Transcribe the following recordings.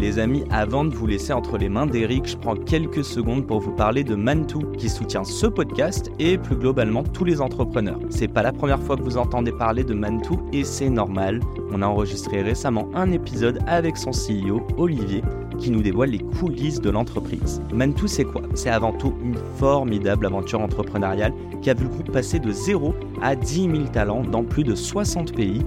Les amis, avant de vous laisser entre les mains d'Eric, je prends quelques secondes pour vous parler de Mantou, qui soutient ce podcast et plus globalement tous les entrepreneurs. C'est pas la première fois que vous entendez parler de Mantou et c'est normal. On a enregistré récemment un épisode avec son CEO, Olivier, qui nous dévoile les coulisses de l'entreprise. Mantou, c'est quoi? C'est avant tout une formidable aventure entrepreneuriale qui a vu le groupe passer de 0 à 10 000 talents dans plus de 60 pays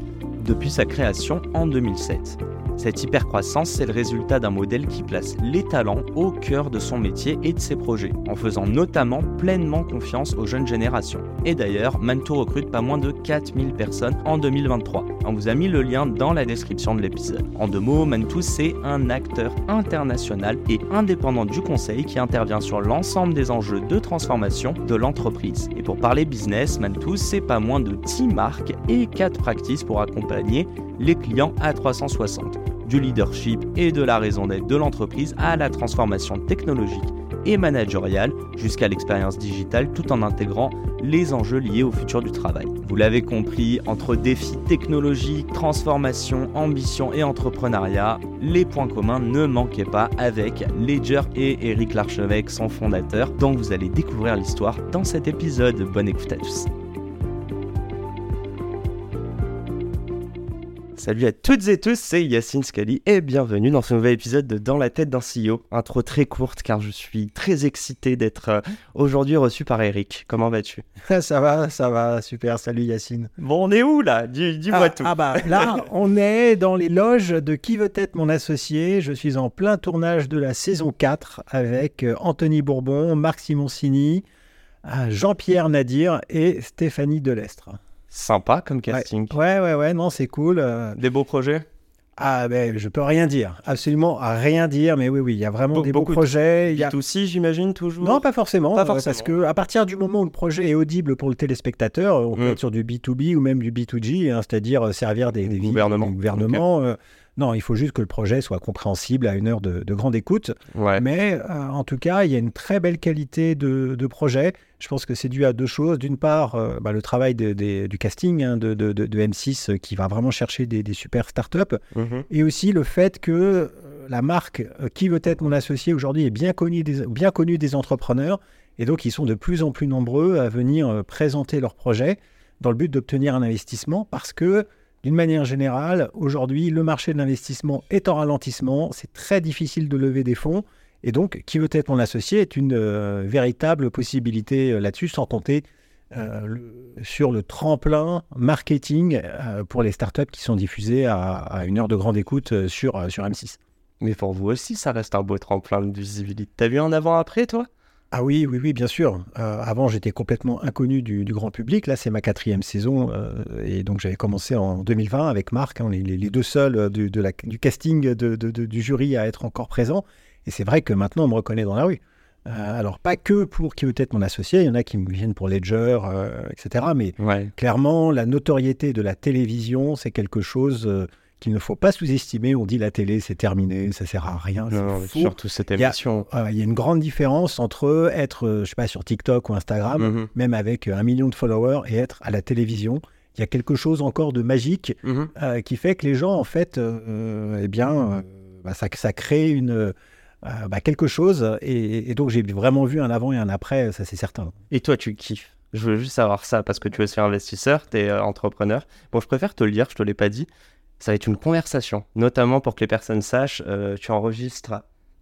depuis sa création en 2007. Cette hypercroissance, c'est le résultat d'un modèle qui place les talents au cœur de son métier et de ses projets, en faisant notamment pleinement confiance aux jeunes générations. Et d'ailleurs, Mantou recrute pas moins de 4000 personnes en 2023. On vous a mis le lien dans la description de l'épisode. En deux mots, Mantou, c'est un acteur international et indépendant du conseil qui intervient sur l'ensemble des enjeux de transformation de l'entreprise. Et pour parler business, Mantou, c'est pas moins de 10 marques et 4 practices pour accompagner les clients à 360 du leadership et de la raison d'être de l'entreprise à la transformation technologique et managériale jusqu'à l'expérience digitale tout en intégrant les enjeux liés au futur du travail. Vous l'avez compris, entre défis technologiques, transformation, ambition et entrepreneuriat, les points communs ne manquaient pas avec Ledger et Eric Larchevêque, son fondateur, dont vous allez découvrir l'histoire dans cet épisode. Bonne écoute à tous. Salut à toutes et tous, c'est Yacine Scali et bienvenue dans ce nouvel épisode de Dans la tête d'un CEO. Intro très courte car je suis très excité d'être euh, aujourd'hui reçu par Eric. Comment vas-tu? Ça va, ça va, super, salut Yacine. Bon, on est où là? Dis-moi ah, tout. Ah bah là, on est dans les loges de Qui veut être mon associé? Je suis en plein tournage de la saison 4 avec euh, Anthony Bourbon, Marc Simoncini, euh, Jean-Pierre Nadir et Stéphanie Delestre. Sympa comme casting. Ouais, ouais, ouais, non, c'est cool. euh. Des beaux projets? Ah, ben, je peux rien dire, absolument rien dire, mais oui, oui, il y a vraiment Be- des beaux projets. il y a- aussi, j'imagine, toujours? Non, pas forcément, Pas euh, parce que à partir du moment où le projet est audible pour le téléspectateur, on peut Mm. être sur du B2B ou même du B2G, hein, c'est-à-dire euh, servir des, des Gouvernement. des gouvernements, euh, non, il faut juste que le projet soit compréhensible à une heure de, de grande écoute. Ouais. Mais euh, en tout cas, il y a une très belle qualité de, de projet. Je pense que c'est dû à deux choses. D'une part, euh, bah, le travail de- du casting hein, de, de- de- de M6 euh, qui va vraiment chercher des, des super startups. Mhm. Et aussi le fait que la marque Qui veut être mon associé aujourd'hui est bien connue, des, bien connue des entrepreneurs. Et donc, ils sont de plus en plus nombreux à venir présenter leurs projets dans le but d'obtenir un investissement parce que, d'une manière générale, aujourd'hui, le marché de l'investissement est en ralentissement. C'est très difficile de lever des fonds. Et donc, Qui veut être mon associé est une euh, véritable possibilité euh, là-dessus, sans compter euh, sur le tremplin marketing pour les startups qui sont diffusées à, une heure de grande écoute sur, sur M6. Mais pour vous aussi, ça reste un beau tremplin de visibilité. T'as vu un avant-après, toi? Ah oui, oui, oui, bien sûr. Euh, avant, j'étais complètement inconnu du, du grand public. Là, c'est ma quatrième saison. euh, et donc, j'avais commencé en 2020 avec Marc. hein, les, les- les deux seuls euh, du, de la- du casting de- de- de- du jury à être encore présents. Et c'est vrai que maintenant, on me reconnaît dans la rue. Euh, alors, pas que pour qui veut être mon associé. Il y en a qui me viennent pour Ledger, etc. Mais Ouais. clairement, la notoriété de la télévision, c'est quelque chose qu'il ne faut pas sous-estimer. On dit la télé, c'est terminé, ça sert à rien. Non, surtout cette Il y a- émission. Euh, Il y a une grande différence entre être, euh, je sais pas, sur TikTok ou Instagram, Mhm. même avec euh, un million de followers, et être à la télévision. Il y a quelque chose encore de magique Mhm. euh, qui fait que les gens, en fait, euh, eh bien, bah, ça, ça crée une, bah, quelque chose. Et, et donc, j'ai vraiment vu un avant et un après, ça c'est certain. Et toi, tu kiffes? Je veux juste savoir ça parce que tu es aussi investisseur, tu es entrepreneur. Bon, je préfère te le dire, je te l'ai pas dit. Ça va être une conversation, notamment pour que les personnes sachent. euh, tu enregistres.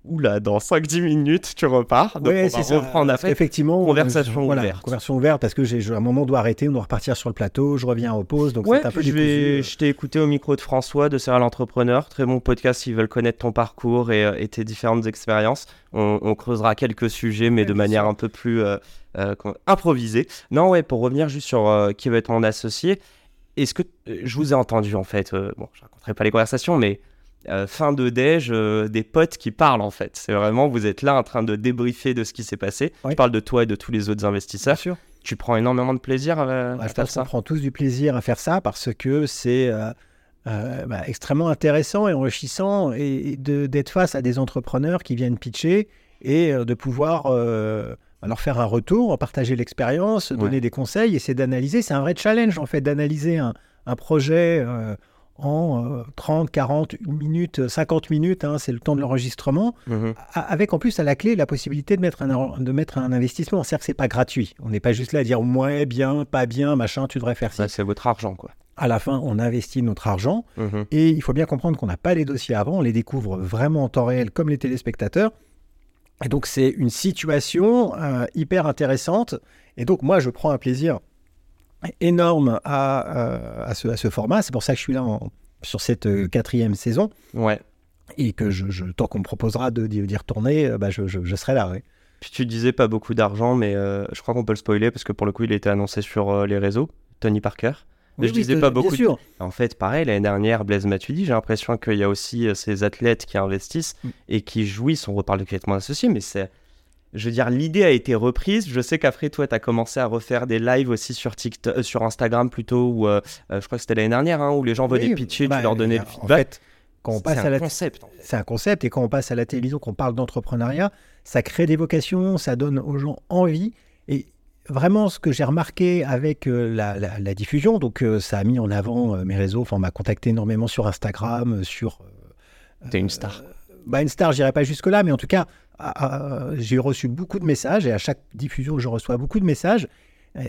Oula, dans 5-10 minutes, tu repars. Donc, Ouais, on va ça. reprendre après. Effectivement. conversation euh, voilà, ouverte. Conversation ouverte parce que j'ai à un moment on doit arrêter, on doit repartir sur le plateau, je reviens aux pauses, donc Ouais, c'est un peu je, vais- je t'ai écouté au micro de François de Serial Entrepreneur. Très bon podcast s'ils veulent connaître ton parcours et, euh, et tes différentes expériences. On, on creusera quelques sujets, mais Ouais, de manière sûr. un peu plus euh, euh, improvisée. Non, ouais, pour revenir juste sur qui va être mon associé, est-ce que euh, je vous ai entendu en fait euh, Bon, je raconterai pas les conversations, mais euh, fin de déj, des potes qui parlent en fait. C'est vraiment, vous êtes là en train de débriefer de ce qui s'est passé. Oui. Je parle de toi et de tous les autres investisseurs. sûr. Tu prends énormément de plaisir à, à faire ça. prend tous du plaisir à faire ça parce que c'est euh, euh, bah, extrêmement intéressant et enrichissant et, d'être face à des entrepreneurs qui viennent pitcher et euh, de pouvoir euh, leur faire un retour, partager l'expérience, donner Ouais. des conseils, essayer d'analyser. C'est un vrai challenge en fait d'analyser un, un projet euh, en euh, 30, 40 minutes, 50 minutes, hein, c'est le temps de l'enregistrement Mhm. a- avec en plus à la clé la possibilité de mettre un, de mettre un investissement. C'est-à-dire que c'est pas gratuit. On n'est pas juste là à dire ouais, bien, pas bien, machin, tu devrais faire ça. Ça, c'est votre argent, quoi. À la fin, on investit notre argent Mhm. et il faut bien comprendre qu'on n'a pas les dossiers avant, on les découvre vraiment en temps réel comme les téléspectateurs. Et donc c'est une situation euh, hyper intéressante. Et donc moi, je prends un plaisir énorme à, euh, à, ce, à ce format. C'est pour ça que je suis là en- sur cette euh, quatrième saison Ouais. et que je, je- tant qu'on me proposera de- d'y retourner, bah, je, je- je serai là. Puis tu disais pas beaucoup d'argent, mais je crois qu'on peut le spoiler parce que pour le coup, il a été annoncé sur les réseaux. Tony Parker. Mais je Oui, disais oui, pas beaucoup sûr. En fait, pareil, l'année dernière, Blaise Matuidi, j'ai l'impression qu'il y a aussi euh, ces athlètes qui investissent Mm. et qui jouissent. On reparle de complètement associé, mais c'est. Je veux dire, l'idée a été reprise. Je sais qu'après, toi, tu as commencé à refaire des lives aussi sur, TikTok, euh, sur Instagram plutôt, où euh, je crois que c'était l'année dernière, hein, où les gens venaient Oui, pitcher, bah, tu leur donnais le en feedback. fait, quand on passe à la concept. en fait. c'est un concept et quand on passe à la télévision, qu'on parle d'entrepreneuriat, ça crée des vocations, ça donne aux gens envie. Et vraiment, ce que j'ai remarqué avec euh, la, la- la diffusion, donc euh, ça a mis en avant euh, mes réseaux. Enfin, on m'a contacté énormément sur Instagram, sur. T'es une star. bah, une star, j'irai pas jusque là, mais en tout cas, à- à- j'ai reçu beaucoup de messages et à chaque diffusion, je reçois beaucoup de messages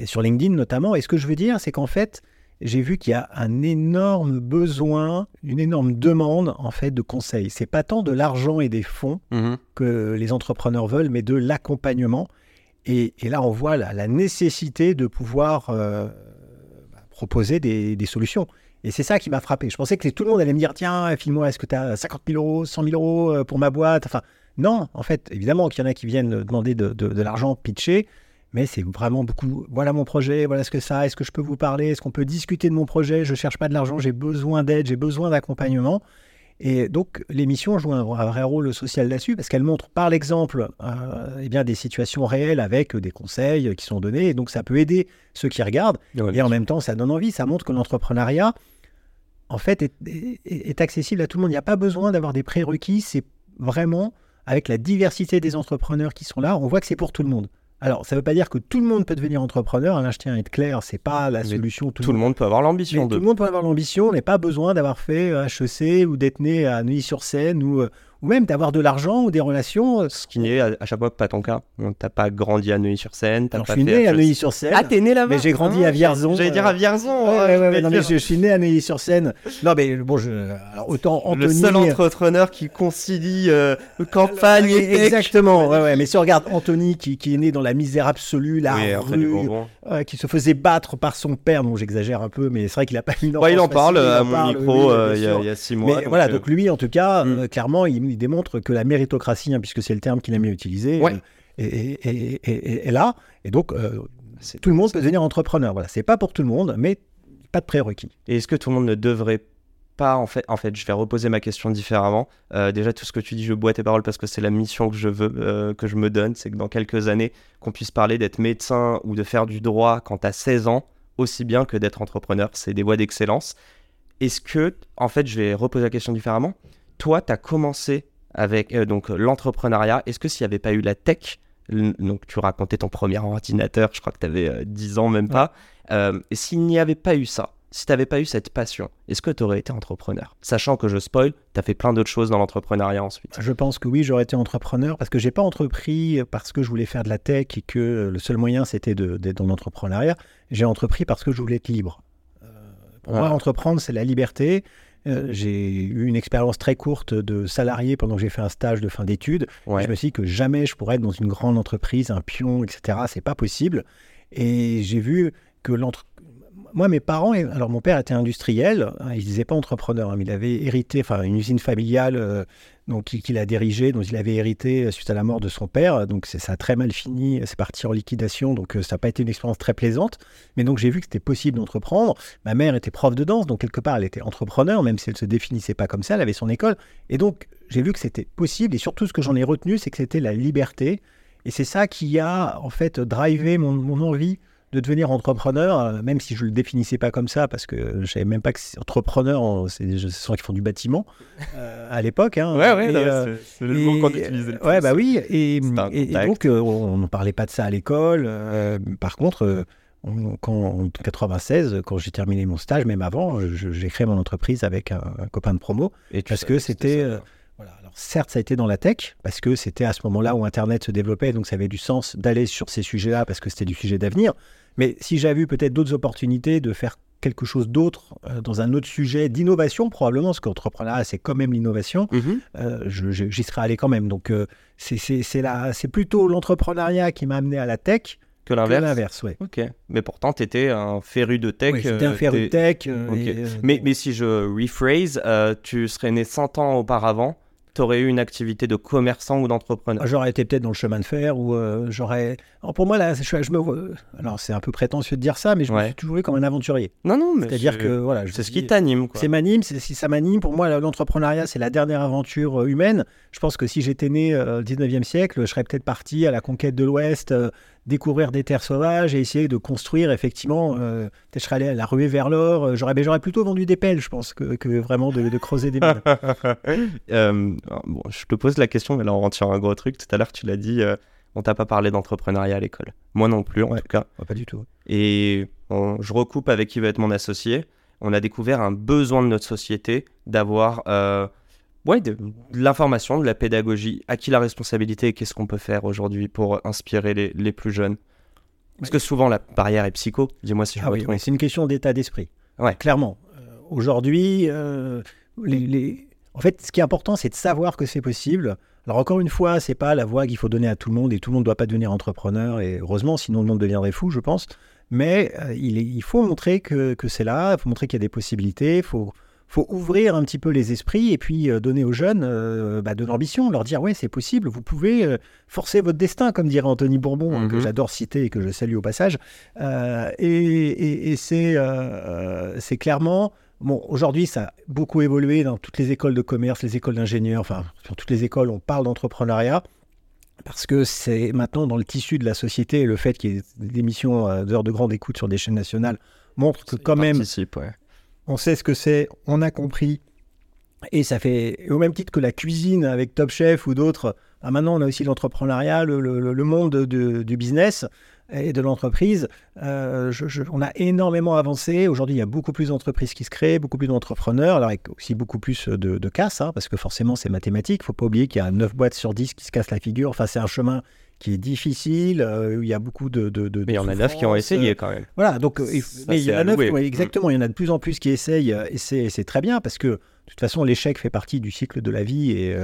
sur LinkedIn notamment. Et ce que je veux dire, c'est qu'en fait, j'ai vu qu'il y a un énorme besoin, une énorme demande en fait de conseils. C'est pas tant de l'argent et des fonds Mhm. que les entrepreneurs veulent, mais de l'accompagnement. Et, là, on voit la, nécessité de pouvoir euh, bah, proposer des, solutions. Et c'est ça qui m'a frappé. Je pensais que tout le monde allait me dire Tiens, file-moi, est-ce que tu as 50 000 euros, 100 000 euros euh, pour ma boîte? Enfin, non, en fait, évidemment qu'il y en a qui viennent demander de, de- l'argent, pitcher, mais c'est vraiment beaucoup. Voilà mon projet, voilà ce que ça, est-ce que je peux vous parler, est-ce qu'on peut discuter de mon projet? Je cherche pas de l'argent, j'ai besoin d'aide, j'ai besoin d'accompagnement. Et donc, l'émission joue un, un vrai rôle social là-dessus parce qu'elle montre par l'exemple euh, eh bien, des situations réelles avec des conseils qui sont donnés. Et donc, ça peut aider ceux qui regardent. Et en même temps, ça donne envie. Ça montre que l'entrepreneuriat, en fait, est, est- est accessible à tout le monde. Il n'y a pas besoin d'avoir des prérequis. C'est vraiment avec la diversité des entrepreneurs qui sont là, on voit que c'est pour tout le monde. Alors, ça ne veut pas dire que tout le monde peut devenir entrepreneur. Là, je tiens à être clair, c'est pas la solution. Tout le monde peut avoir l'ambition tout le monde peut avoir l'ambition, on n'a pas besoin d'avoir fait euh, HEC ou d'être né à Neuilly-sur-Seine ou, euh, ou même d'avoir de l'argent ou des relations. euh, Ce qui n'est à, à chaque fois pas ton cas. T'as pas grandi à Neuilly-sur-Seine. je suis né à. Neuilly-sur-Seine. Ah, t'es né là-bas Mais j'ai grandi Ah, à Vierzon, J'allais dire euh, à Vierzon. Ouais, ouais, non, mais je, je suis né à Neuilly-sur-Seine. Non, mais bon, je, alors, autant Le Anthony. seul entrepreneur qui concilie euh, campagne et. Exactement, ouais, ouais. Mais si on regarde Anthony qui, qui est né dans la misère absolue, la Oui, rue, euh, qui se faisait battre par son père, bon j'exagère un peu, mais c'est vrai qu'il a pas une Ouais, il en enfance parle facile, à mon parle, micro euh, il y, a- six mois. Mais voilà, euh, donc lui, en tout cas, Mm. euh, clairement, il, il démontre que la méritocratie, hein, puisque c'est le terme qu'il aime utiliser, Ouais. euh, est, est- est- est- est là. Et donc, euh, tout le monde peut devenir entrepreneur. Voilà, c'est pas pour tout le monde, mais pas de prérequis. Et est-ce que tout le monde ne devrait pas, en fait, en fait, je vais reposer ma question différemment. Euh, déjà, tout ce que tu dis, je bois tes paroles parce que c'est la mission que je veux, euh, que je me donne, c'est que dans quelques années, qu'on puisse parler d'être médecin ou de faire du droit quand tu as 16 ans, aussi bien que d'être entrepreneur. C'est des voies d'excellence. Est-ce que, en fait, je vais reposer la question différemment? Toi, tu as commencé avec euh, donc l'entrepreneuriat. Est-ce que s'il n'y avait pas eu la tech, donc tu racontais ton premier ordinateur, je crois que tu avais 10 ans même pas, euh, et s'il n'y avait pas eu ça, si tu n'avais pas eu cette passion, est-ce que tu aurais été entrepreneur? Sachant que je spoil, tu as fait plein d'autres choses dans l'entrepreneuriat ensuite. Je pense que oui, j'aurais été entrepreneur parce que j'ai pas entrepris parce que je voulais faire de la tech et que le seul moyen c'était d'être dans l'entrepreneuriat. J'ai entrepris parce que je voulais être libre. Euh, pour Ouais. moi, entreprendre, c'est la liberté. Euh, j'ai eu une expérience très courte de salarié pendant que j'ai fait un stage de fin d'études. Ouais. Je me suis dit que jamais je pourrais être dans une grande entreprise, un pion, etc. C'est pas possible. Et j'ai vu que l'entre... moi, mes parents, alors mon père était industriel, hein, il ne disait pas entrepreneur, hein, mais il avait hérité, enfin, une usine familiale euh, qu'il a dirigée, dont il avait hérité euh, suite à la mort de son père. Donc ça a très mal fini, c'est parti en liquidation, donc euh, ça n'a pas été une expérience très plaisante. Mais donc j'ai vu que c'était possible d'entreprendre. Ma mère était prof de danse, donc quelque part elle était entrepreneur, même si elle ne se définissait pas comme ça, elle avait son école. Et donc j'ai vu que c'était possible, et surtout ce que j'en ai retenu, c'est que c'était la liberté. Et c'est ça qui a en fait drivé mon envie de devenir entrepreneur, euh, même si je ne le définissais pas comme ça, parce que je ne savais même pas que entrepreneur, c'est des gens qui font du bâtiment euh, à l'époque. Hein, ouais, ouais, euh, c'est le mot qu'on utilisait. Ouais, bah oui. Et, donc, on ne parlait pas de ça à l'école. par contre, quand, en 96, quand j'ai terminé mon stage, même avant, j'ai créé mon entreprise avec un, copain de promo, et parce que c'était certes, ça a été dans la tech, parce que c'était à ce moment-là où Internet se développait, donc ça avait du sens d'aller sur ces sujets-là, parce que c'était du sujet d'avenir. Mais si j'avais eu peut-être d'autres opportunités de faire quelque chose d'autre euh, dans un autre sujet d'innovation, probablement, parce qu'entrepreneuriat, c'est quand même l'innovation, mhm. euh, j'y serais allé quand même. Donc, euh, c'est plutôt l'entrepreneuriat qui m'a amené à la tech. Que l'inverse l'inverse, oui. Ok. Mais pourtant, tu étais un féru de tech. Oui, j'étais un féru de tech. mais, mais si je rephrase, tu serais né 100 ans auparavant tu aurais eu une activité de commerçant ou d'entrepreneur? J'aurais été peut-être dans le chemin de fer ou euh, j'aurais. pour moi, là, je, je me Alors, c'est un peu prétentieux de dire ça, mais je me suis toujours vu comme un aventurier. Non, non, mais. C'est-à-dire que, voilà. C'est ce qui t'anime, C'est m'anime, si ça m'anime. Pour moi, l'entrepreneuriat, c'est la dernière aventure euh, humaine. Je pense que si j'étais né euh, au 19e siècle, je serais peut-être parti à la conquête de l'Ouest, découvrir des terres sauvages et essayer de construire effectivement. Euh, je serais allé à la ruée vers l'or. Euh, j'aurais, j'aurais plutôt vendu des pelles, je pense, que, vraiment de, creuser des mines. Euh, bon, je te pose la question, mais là on rentre sur un gros truc. Tout à l'heure, tu l'as dit, on t'a pas parlé d'entrepreneuriat à l'école. Moi non plus, en tout cas. pas du tout. Et je recoupe avec qui va être mon associé. On a découvert un besoin de notre société d'avoir ouais, de, l'information, de la pédagogie. À qui la responsabilité et qu'est-ce qu'on peut faire aujourd'hui pour inspirer les, les plus jeunes? Parce que souvent la barrière est psycho. Dis-moi si je ah oui, c'est une question d'état d'esprit. Ouais. Clairement. Euh, aujourd'hui, euh, les, en fait, ce qui est important, c'est de savoir que c'est possible. Alors encore une fois, c'est pas la voie qu'il faut donner à tout le monde et tout le monde ne doit pas devenir entrepreneur. Et heureusement, sinon le monde deviendrait fou, je pense. Mais euh, il, il, faut montrer que, que c'est là, il faut montrer qu'il y a des possibilités, il faut, faut ouvrir un petit peu les esprits et puis euh, donner aux jeunes euh, bah, de l'ambition, leur dire ouais c'est possible, vous pouvez euh, forcer votre destin, comme dirait Anthony Bourbon, hein, que mhm. j'adore citer et que je salue au passage. et, c'est clairement Bon, aujourd'hui, ça a beaucoup évolué dans toutes les écoles de commerce, les écoles d'ingénieurs, enfin, sur toutes les écoles, on parle d'entrepreneuriat parce que c'est maintenant dans le tissu de la société le fait qu'il y ait des émissions d'heures de grande écoute sur des chaînes nationales montre que quand même ouais on sait ce que c'est, on a compris. Et ça fait, au même titre que la cuisine avec Top Chef ou d'autres, ah, maintenant on a aussi l'entrepreneuriat, le, monde du business et de l'entreprise. Euh, on a énormément avancé. Aujourd'hui, il y a beaucoup plus d'entreprises qui se créent, beaucoup plus d'entrepreneurs, alors avec aussi beaucoup plus de, de casse, hein, parce que forcément c'est mathématique. Il ne faut pas oublier qu'il y a 9 boîtes sur 10 qui se cassent la figure. Enfin, c'est un chemin qui est difficile, euh, où il y a beaucoup de... de, mais il y en a neuf qui ont essayé quand même. Voilà, donc euh, mais il y en a neuf, exactement, il y en a de plus en plus qui essayent, euh, et c'est très bien, parce que de toute façon, l'échec fait partie du cycle de la vie, et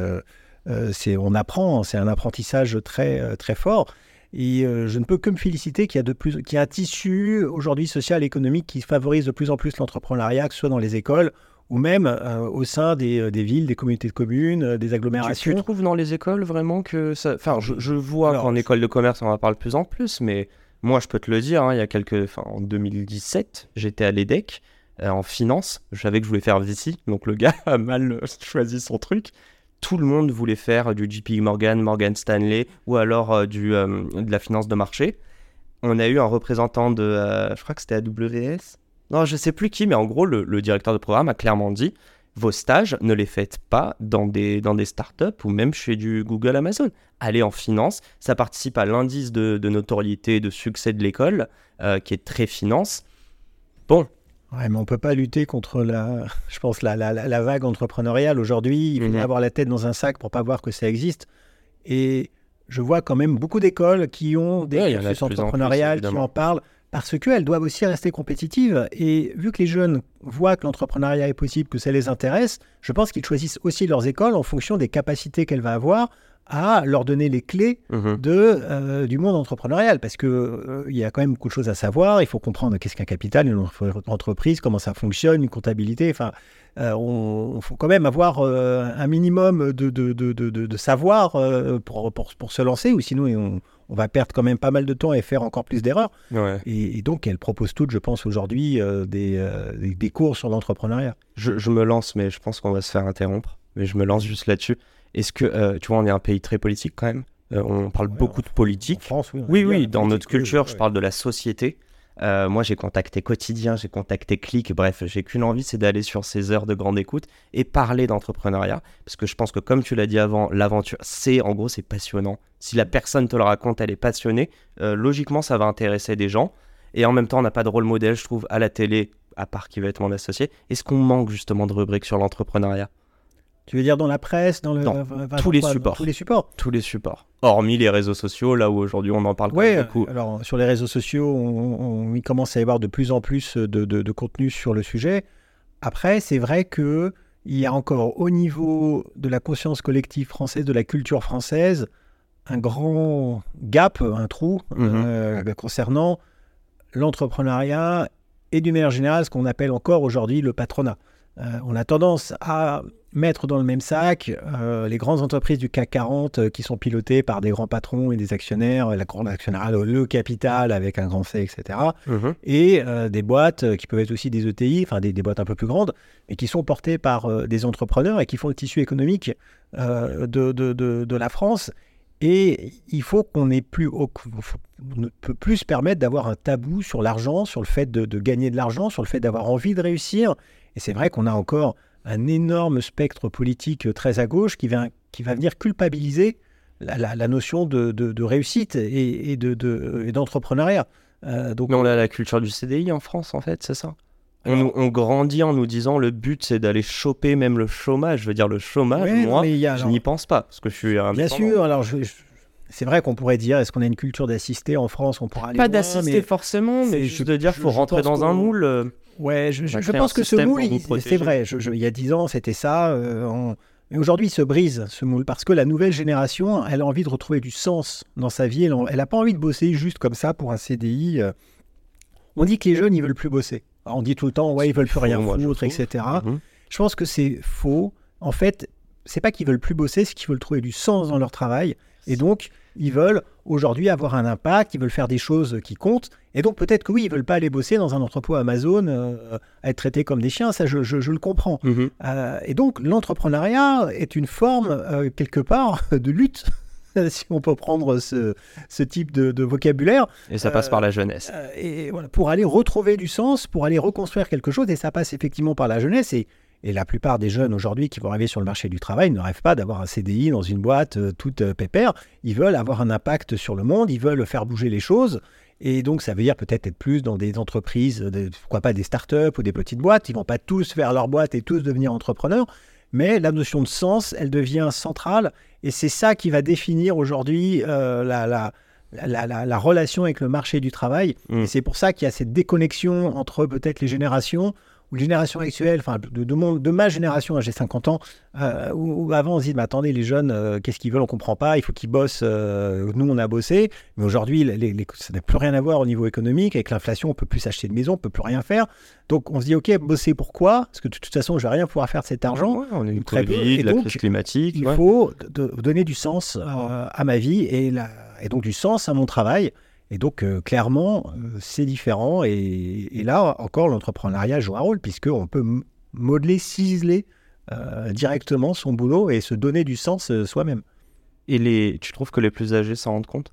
c'est on apprend, c'est un apprentissage très, très fort. Et je ne peux que me féliciter qu'il y a de plus, qu'il y a un tissu aujourd'hui social et économique qui favorise de plus en plus l'entrepreneuriat, que ce soit dans les écoles ou même euh, au sein des, euh, des, villes, des communautés de communes, euh, des agglomérations. Tu, trouves dans les écoles vraiment que ça... Enfin, je, je vois qu'en école de commerce, on en parle de plus en plus, mais moi, je peux te le dire, hein, il y a quelques... Enfin, en 2017, j'étais à l'EDEC, en finance. Je savais que je voulais faire VC, donc le gars a mal choisi son truc. Tout le monde voulait faire du JP Morgan, Morgan Stanley, ou alors du, de la finance de marché. On a eu un représentant de... je crois que c'était AWS non, je sais plus qui, mais en gros, le, directeur de programme a clairement dit vos stages, ne les faites pas dans des, dans des startups ou même chez du Google Amazon. Allez en finance, ça participe à l'indice de, notoriété et de succès de l'école, euh, qui est très finance. Bon. Ouais, mais on peut pas lutter contre la, je pense, la, la, la vague entrepreneuriale. Aujourd'hui, il faut mhm. avoir la tête dans un sac pour pas voir que ça existe. Et je vois quand même beaucoup d'écoles qui ont des ouais, entrepreneuriales, qui en parlent parce qu'elles doivent aussi rester compétitives. Et vu que les jeunes voient que l'entrepreneuriat est possible, que ça les intéresse, je pense qu'ils choisissent aussi leurs écoles en fonction des capacités qu'elles vont avoir à leur donner les clés Mhm. de, euh, du monde entrepreneurial parce que euh, y a quand même beaucoup de choses à savoir. Il faut comprendre qu'est-ce qu'un capital, une entre- entreprise, comment ça fonctionne, une comptabilité. Enfin, euh, on, faut quand même avoir un minimum de, de, de, de, de- de savoir pour, pour, pour se lancer, ou sinon on, on va perdre quand même pas mal de temps et faire encore plus d'erreurs. Ouais. Et, et donc, elle propose toutes, je pense, aujourd'hui euh, des, euh, des, des cours sur l'entrepreneuriat. Je, je me lance, mais je pense qu'on va se faire interrompre. Mais je me lance juste là-dessus. Est-ce que, euh, tu vois, on est un pays très politique quand même? On parle Ouais, beaucoup de En politique. France, oui. Oui, oui, dans notre oui, culture, oui, je parle de la société. Euh, moi, j'ai contacté Quotidien, j'ai contacté Click, bref, j'ai qu'une envie, c'est d'aller sur ces heures de grande écoute et parler d'entrepreneuriat. Parce que je pense que, comme tu l'as dit avant, l'aventure, c'est, en gros, c'est passionnant. Si la personne te le raconte, elle est passionnée, euh, logiquement, ça va intéresser des gens. Et en même temps, on n'a pas de rôle modèle, je trouve, à la télé, à part qui va être mon associé. Est-ce qu'on manque justement de rubriques sur l'entrepreneuriat? Tu veux dire dans la presse, dans le, Dans enfin, tous les supports. Tous les supports? Tous les supports. Hormis les réseaux sociaux, là où aujourd'hui on en parle Oui, alors sur les réseaux sociaux, on, on- il commence à y avoir de plus en plus de, de, de contenu sur le sujet. Après, c'est vrai que il y a encore au niveau de la conscience collective française, de la culture française, un grand gap, un trou Mhm. euh, concernant l'entrepreneuriat et d'une manière générale ce qu'on appelle encore aujourd'hui le patronat. Euh, on a tendance à mettre dans le même sac euh, les grandes entreprises du CAC 40 euh, qui sont pilotées par des grands patrons et des actionnaires, la grande actionnariat, le, capital avec un grand C, etc. Mhm. Et euh, des boîtes qui peuvent être aussi des ETI, enfin des, des boîtes un peu plus grandes, mais qui sont portées par des entrepreneurs et qui font le tissu économique de, de, de, de la France. Et il faut qu'on ne peut plus se permettre d'avoir un tabou sur l'argent, sur le fait de, gagner de l'argent, sur le fait d'avoir envie de réussir. Et c'est vrai qu'on a encore un énorme spectre politique euh, très à gauche qui va, qui va venir culpabiliser la, notion de, réussite et, et de- de- et d'entrepreneuriat. Euh, donc, Mais on a la culture du CDI en France, en fait, c'est ça? Alors- on grandit en nous disant le but c'est d'aller choper même le chômage. Je veux dire, le chômage, Ouais, moi, mais a- je n'y pense pas parce que je suis un Bien sûr, alors je- je- c'est vrai qu'on pourrait dire, est-ce qu'on a une culture d'assister en France On pourra aller Pas d'assister mais- forcément, mais juste je- de dire je- faut rentrer dans un moule. euh, Ouais, je, je- pense que ce moule, c'est vrai. Je- je- il y a dix ans, c'était ça. euh, on- Mais aujourd'hui, il se brise ce moule parce que la nouvelle génération, elle a envie de retrouver du sens dans sa vie. Elle n'a pas envie de bosser juste comme ça pour un CDI. euh. On dit que les jeunes, ils veulent plus bosser. On dit tout le temps, ouais, ils veulent plus rien moi, foutre, etc. Mhm. Je pense que c'est faux. En fait, c'est pas qu'ils veulent plus bosser, c'est qu'ils veulent trouver du sens dans leur travail. Et donc, ils veulent aujourd'hui avoir un impact, ils veulent faire des choses qui comptent. Et donc, peut-être que oui, ils veulent pas aller bosser dans un entrepôt Amazon, euh, à être traités comme des chiens, ça, je, je- je le comprends. Mhm. Euh, et donc, l'entrepreneuriat est une forme, euh, quelque part, de lutte, si on peut prendre ce, ce type de, de vocabulaire. Et ça passe Euh, par la jeunesse. Euh, et voilà, pour aller retrouver du sens, pour aller reconstruire quelque chose, et ça passe effectivement par la jeunesse. Et, et la plupart des jeunes aujourd'hui qui vont arriver sur le marché du travail ne rêvent pas d'avoir un CDI dans une boîte euh, toute euh, pépère. Ils veulent avoir un impact sur le monde, ils veulent faire bouger les choses. Et donc, ça veut dire peut-être être plus dans des entreprises, des- pourquoi pas des startups ou des petites boîtes. Ils vont pas tous faire leur boîte et tous devenir entrepreneurs. Mais la notion de sens, elle devient centrale. Et c'est ça qui va définir aujourd'hui euh, la, la, la, la- la relation avec le marché du travail. Mm. Et c'est pour ça qu'il y a cette déconnexion entre peut-être les générations, ou les générations actuelles, enfin de, de, mon- de ma génération, hein, j'ai 50 ans, euh, où, où avant on se dit, mais attendez, les jeunes, euh, qu'est-ce qu'ils veulent, on comprend pas, il faut qu'ils bossent, euh, nous on a bossé, mais aujourd'hui les- les- ça n'a plus rien à voir au niveau économique, avec l'inflation on peut plus s'acheter de maison, on peut plus rien faire, donc on se dit, ok, bosser pourquoi Parce que de toute façon je vais rien pouvoir faire de cet argent, Ouais, on a une très. Covid, Et la donc, crise climatique. il ouais. faut de- donner du sens à ma vie et, la- et donc du sens à mon travail. Et donc, euh, clairement, euh, c'est différent. Et, et là, encore, l'entrepreneuriat joue un rôle, puisqu'on peut modeler, ciseler euh, directement son boulot et se donner du sens soi-même. Et les... tu trouves que les plus âgés s'en rendent compte?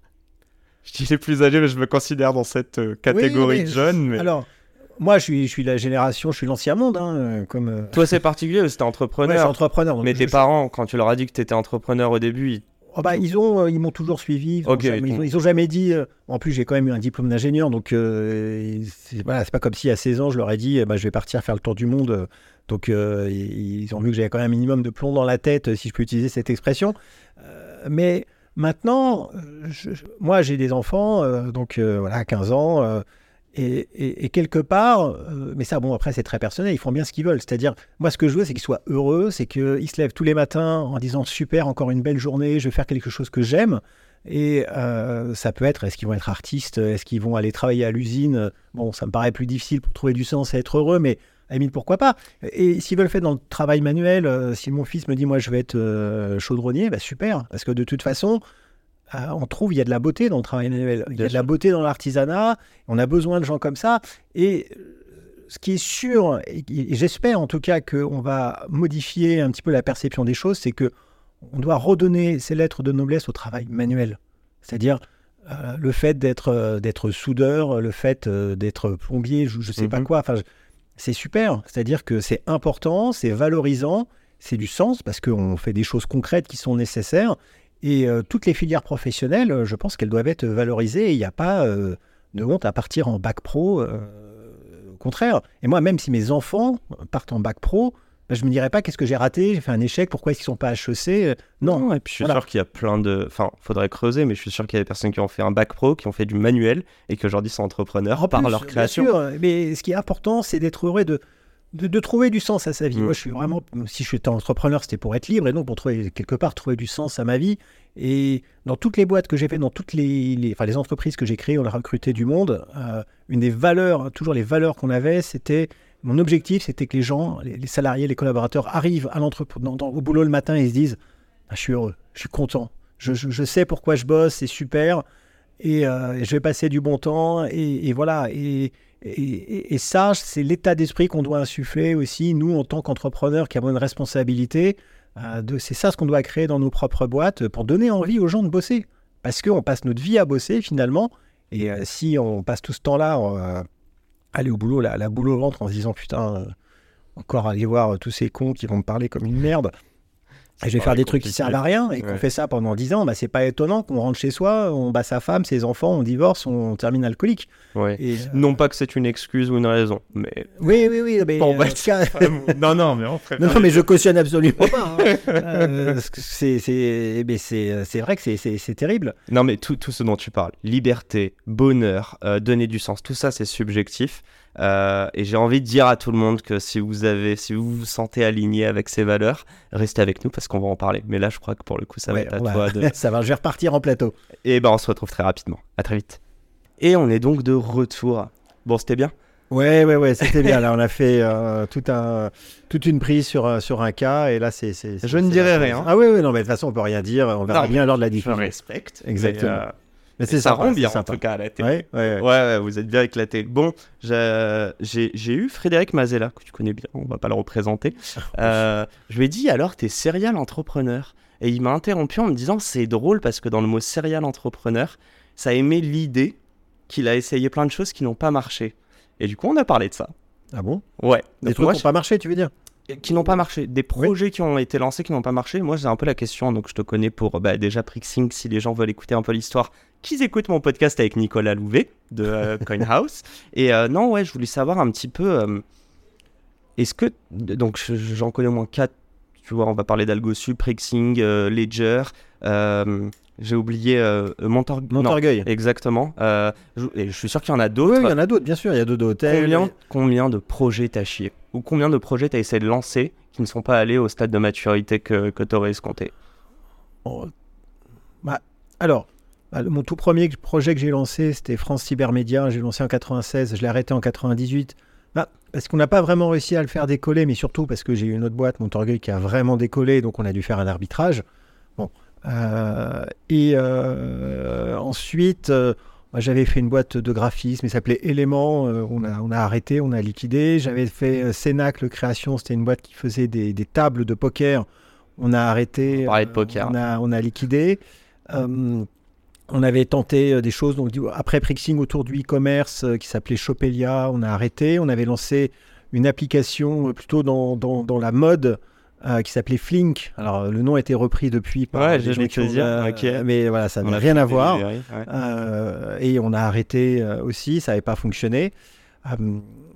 Je dis les plus âgés, mais je me considère dans cette catégorie Oui, de jeunes. Mais... Alors, moi, je suis, je suis la génération, je suis l'ancien monde, hein, comme. Toi, c'est particulier, c'était ouais, entrepreneur. suis entrepreneur. donc mais je- tes parents, quand tu leur as dit que tu étais entrepreneur au début, ils- Oh bah, ils ont, euh, ils m'ont toujours suivi. Ils ont Ok, jamais, ils ils ont, ils ont jamais dit. euh, en plus, j'ai quand même eu un diplôme d'ingénieur, donc euh, c'est voilà, pas comme si à 16 ans je leur ai dit, eh ben, je vais partir faire le tour du monde. Donc euh, ils ont vu que j'avais quand même un minimum de plomb dans la tête, si je peux utiliser cette expression. Mais maintenant, je- moi j'ai des enfants, donc voilà, 15 ans. Et, quelque part, euh, mais ça, bon, après, c'est très personnel, ils font bien ce qu'ils veulent. C'est-à-dire, moi, ce que je veux, c'est qu'ils soient heureux, c'est qu'ils se lèvent tous les matins en disant super, encore une belle journée, je vais faire quelque chose que j'aime. Et euh, ça peut être, est-ce qu'ils vont être artistes Est-ce qu'ils vont aller travailler à l'usine? Bon, ça me paraît plus difficile pour trouver du sens et être heureux, mais à pourquoi pas? Et s'ils veulent le faire dans le travail manuel, euh, si mon fils me dit, moi, je vais être chaudronnier, bah super. Parce que de toute façon, on trouve il y a de la beauté dans le travail manuel, il y a de la beauté dans l'artisanat, on a besoin de gens comme ça. Et ce qui est sûr, et, j'espère en tout cas qu'on va modifier un petit peu la perception des choses, c'est que on doit redonner ces lettres de noblesse au travail manuel. C'est-à-dire euh, le fait d'être euh, d'être soudeur, le fait euh, d'être plombier, je ne sais pas mhm. quoi. Enfin, c'est super. C'est-à-dire que c'est important, c'est valorisant, c'est du sens parce qu'on fait des choses concrètes qui sont nécessaires et euh, toutes les filières professionnelles, euh, je pense qu'elles doivent être valorisées. Il n'y a pas euh, de honte à partir en bac pro. au contraire. Et moi, même si mes enfants partent en bac pro, ben, je ne me dirais pas qu'est-ce que j'ai raté, j'ai fait un échec, pourquoi est-ce qu'ils ne sont pas HEC Non. et puis je suis sûr qu'il y a plein de. Enfin, faudrait creuser, mais je suis sûr qu'il y a des personnes qui ont fait un bac pro, qui ont fait du manuel et qui aujourd'hui sont entrepreneurs par leur création. Bien sûr, mais ce qui est important, c'est d'être heureux de de, trouver du sens à sa vie. Mm. Moi, je suis vraiment, si je suis entrepreneur, c'était pour être libre et donc pour trouver quelque part trouver du sens à ma vie. Et dans toutes les boîtes que j'ai fait, dans toutes les, enfin, les entreprises que j'ai créées, on a recruté du monde. Euh, une des valeurs, toujours les valeurs qu'on avait, c'était mon objectif, c'était que les gens, les, salariés, les collaborateurs arrivent à au boulot le matin et se disent, ah, je suis heureux, je suis content, je, sais pourquoi je bosse, c'est super et, euh, je vais passer du bon temps et, et voilà et et, ça, c'est l'état d'esprit qu'on doit insuffler aussi, nous, en tant qu'entrepreneurs qui avons une responsabilité. Euh, c'est ça ce qu'on doit créer dans nos propres boîtes pour donner envie aux gens de bosser. Parce qu'on passe notre vie à bosser finalement. Et euh, si on passe tout ce temps-là aller au boulot, la, la boule au ventre en se disant putain, encore aller voir tous ces cons qui vont me parler comme une merde. Et je vais faire des trucs qui servent à rien et qu'on fait ça pendant 10 ans, bah, c'est pas étonnant qu'on rentre chez soi, on bat sa femme, ses enfants, on divorce, on termine alcoolique. Ouais. Et, euh, Non pas que c'est une excuse ou une raison, mais. Oui, oui, oui. Mais, bon, bah, non, non, mais on Non, non, mais je cautionne absolument pas. Hein. euh, c'est vrai que c'est terrible. Non, mais tout, tout ce dont tu parles, liberté, bonheur, euh, donner du sens, tout ça c'est subjectif. Euh, et j'ai envie de dire à tout le monde que si vous avez, si vous vous sentez aligné avec ces valeurs, restez avec nous parce qu'on va en parler. Mais là, je crois que pour le coup, ça va être à toi de. ça va, je vais repartir en plateau. Et ben, on se retrouve très rapidement. À très vite. Et on est donc de retour. Bon, c'était bien. Ouais, ouais, ouais, c'était bien. Là, on a fait euh, tout un, toute une prise sur, euh, sur un cas, et là, c'est. Je ne dirai rien. Ah oui, oui, non, mais de toute façon, on peut rien dire. On verra bien lors de la diffusion. Je respecte. Exactement. Mais c'est ça rend bien en tout cas à la télé. Ouais, ouais, vous êtes bien éclaté. Bon, j'ai eu Frédéric Mazella, que tu connais bien, on va pas le représenter. Euh, je lui ai dit alors, t'es serial entrepreneur? Et il m'a interrompu en me disant c'est drôle parce que dans le mot serial entrepreneur, ça aimait l'idée qu'il a essayé plein de choses qui n'ont pas marché. Et du coup, on a parlé de ça. Ah bon? Ouais. Des trucs qui n'ont pas marché, tu veux dire? Qui n'ont pas marché, des projets qui ont été lancés qui n'ont pas marché. Moi, c'est un peu la question. Donc, je te connais pour bah, déjà Prixing, si les gens veulent écouter un peu l'histoire, qu'ils écoutent mon podcast avec Nicolas Louvet de euh, CoinHouse. Et euh, non, ouais, je voulais savoir un petit peu. Euh, est-ce que. Donc, j'en connais au moins quatre. Tu vois, on va parler d'AlgoSup, Prixing, Ledger. J'ai oublié Montorgueil. exactement. Je, et je suis sûr qu'il y en a d'autres. Oui, il y en a d'autres, bien sûr. Il y a d'autres hôtels. Combien, combien de projets t'as chié? Ou combien de projets t'as essayé de lancer qui ne sont pas allés au stade de maturité que, que tu aurais escompté? Oh. bah, Alors, mon tout premier projet que j'ai lancé, c'était France Cybermédia. J'ai lancé en 96, je l'ai arrêté en 98. Bah, parce qu'on n'a pas vraiment réussi à le faire décoller, mais surtout parce que j'ai eu une autre boîte, Montorgueil, qui a vraiment décollé, donc on a dû faire un arbitrage. Bon. Euh, et euh, ensuite, euh, j'avais fait une boîte de graphisme, il s'appelait Élément. on, a, on a arrêté, on a liquidé. J'avais fait Cénacle Création, c'était une boîte qui faisait des, des, tables de poker. On a arrêté. On de poker. On a, on a liquidé on avait tenté euh, des choses, donc après Prixing autour du e-commerce euh, qui s'appelait Chopelia, on a arrêté. On avait lancé une application euh, plutôt dans, dans, la mode qui s'appelait Flink. Alors le nom a été repris depuis par ouais, mais voilà, ça n'a rien à voir. et on a arrêté aussi, ça n'avait pas fonctionné.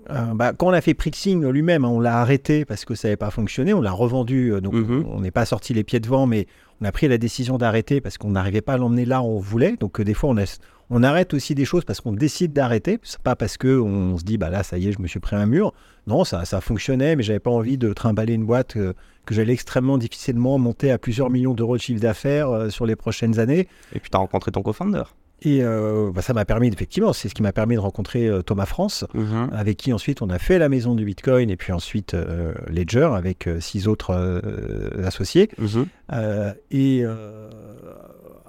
Euh, bah, quand on a fait Prixing lui-même, on l'a arrêté parce que ça n'avait pas fonctionné. On l'a revendu, euh, donc Mhm. on n'est pas sorti les pieds devant, mais on a pris la décision d'arrêter parce qu'on n'arrivait pas à l'emmener là où on voulait. Donc euh, des fois, on, a- on arrête aussi des choses parce qu'on décide d'arrêter. C'est pas parce que on se dit, bah là, ça y est, je me suis pris un mur. Non, ça, ça fonctionnait, mais j'avais pas envie de trimballer une boîte euh, que j'allais extrêmement difficilement monter à plusieurs millions d'euros de chiffre d'affaires sur les prochaines années. Et puis, tu as rencontré ton co-founder. Et euh, bah, ça m'a permis, effectivement, c'est ce qui m'a permis de rencontrer euh, Thomas France Mhm. avec qui ensuite on a fait la maison du Bitcoin et puis ensuite euh, Ledger avec six autres associés. Mhm. Et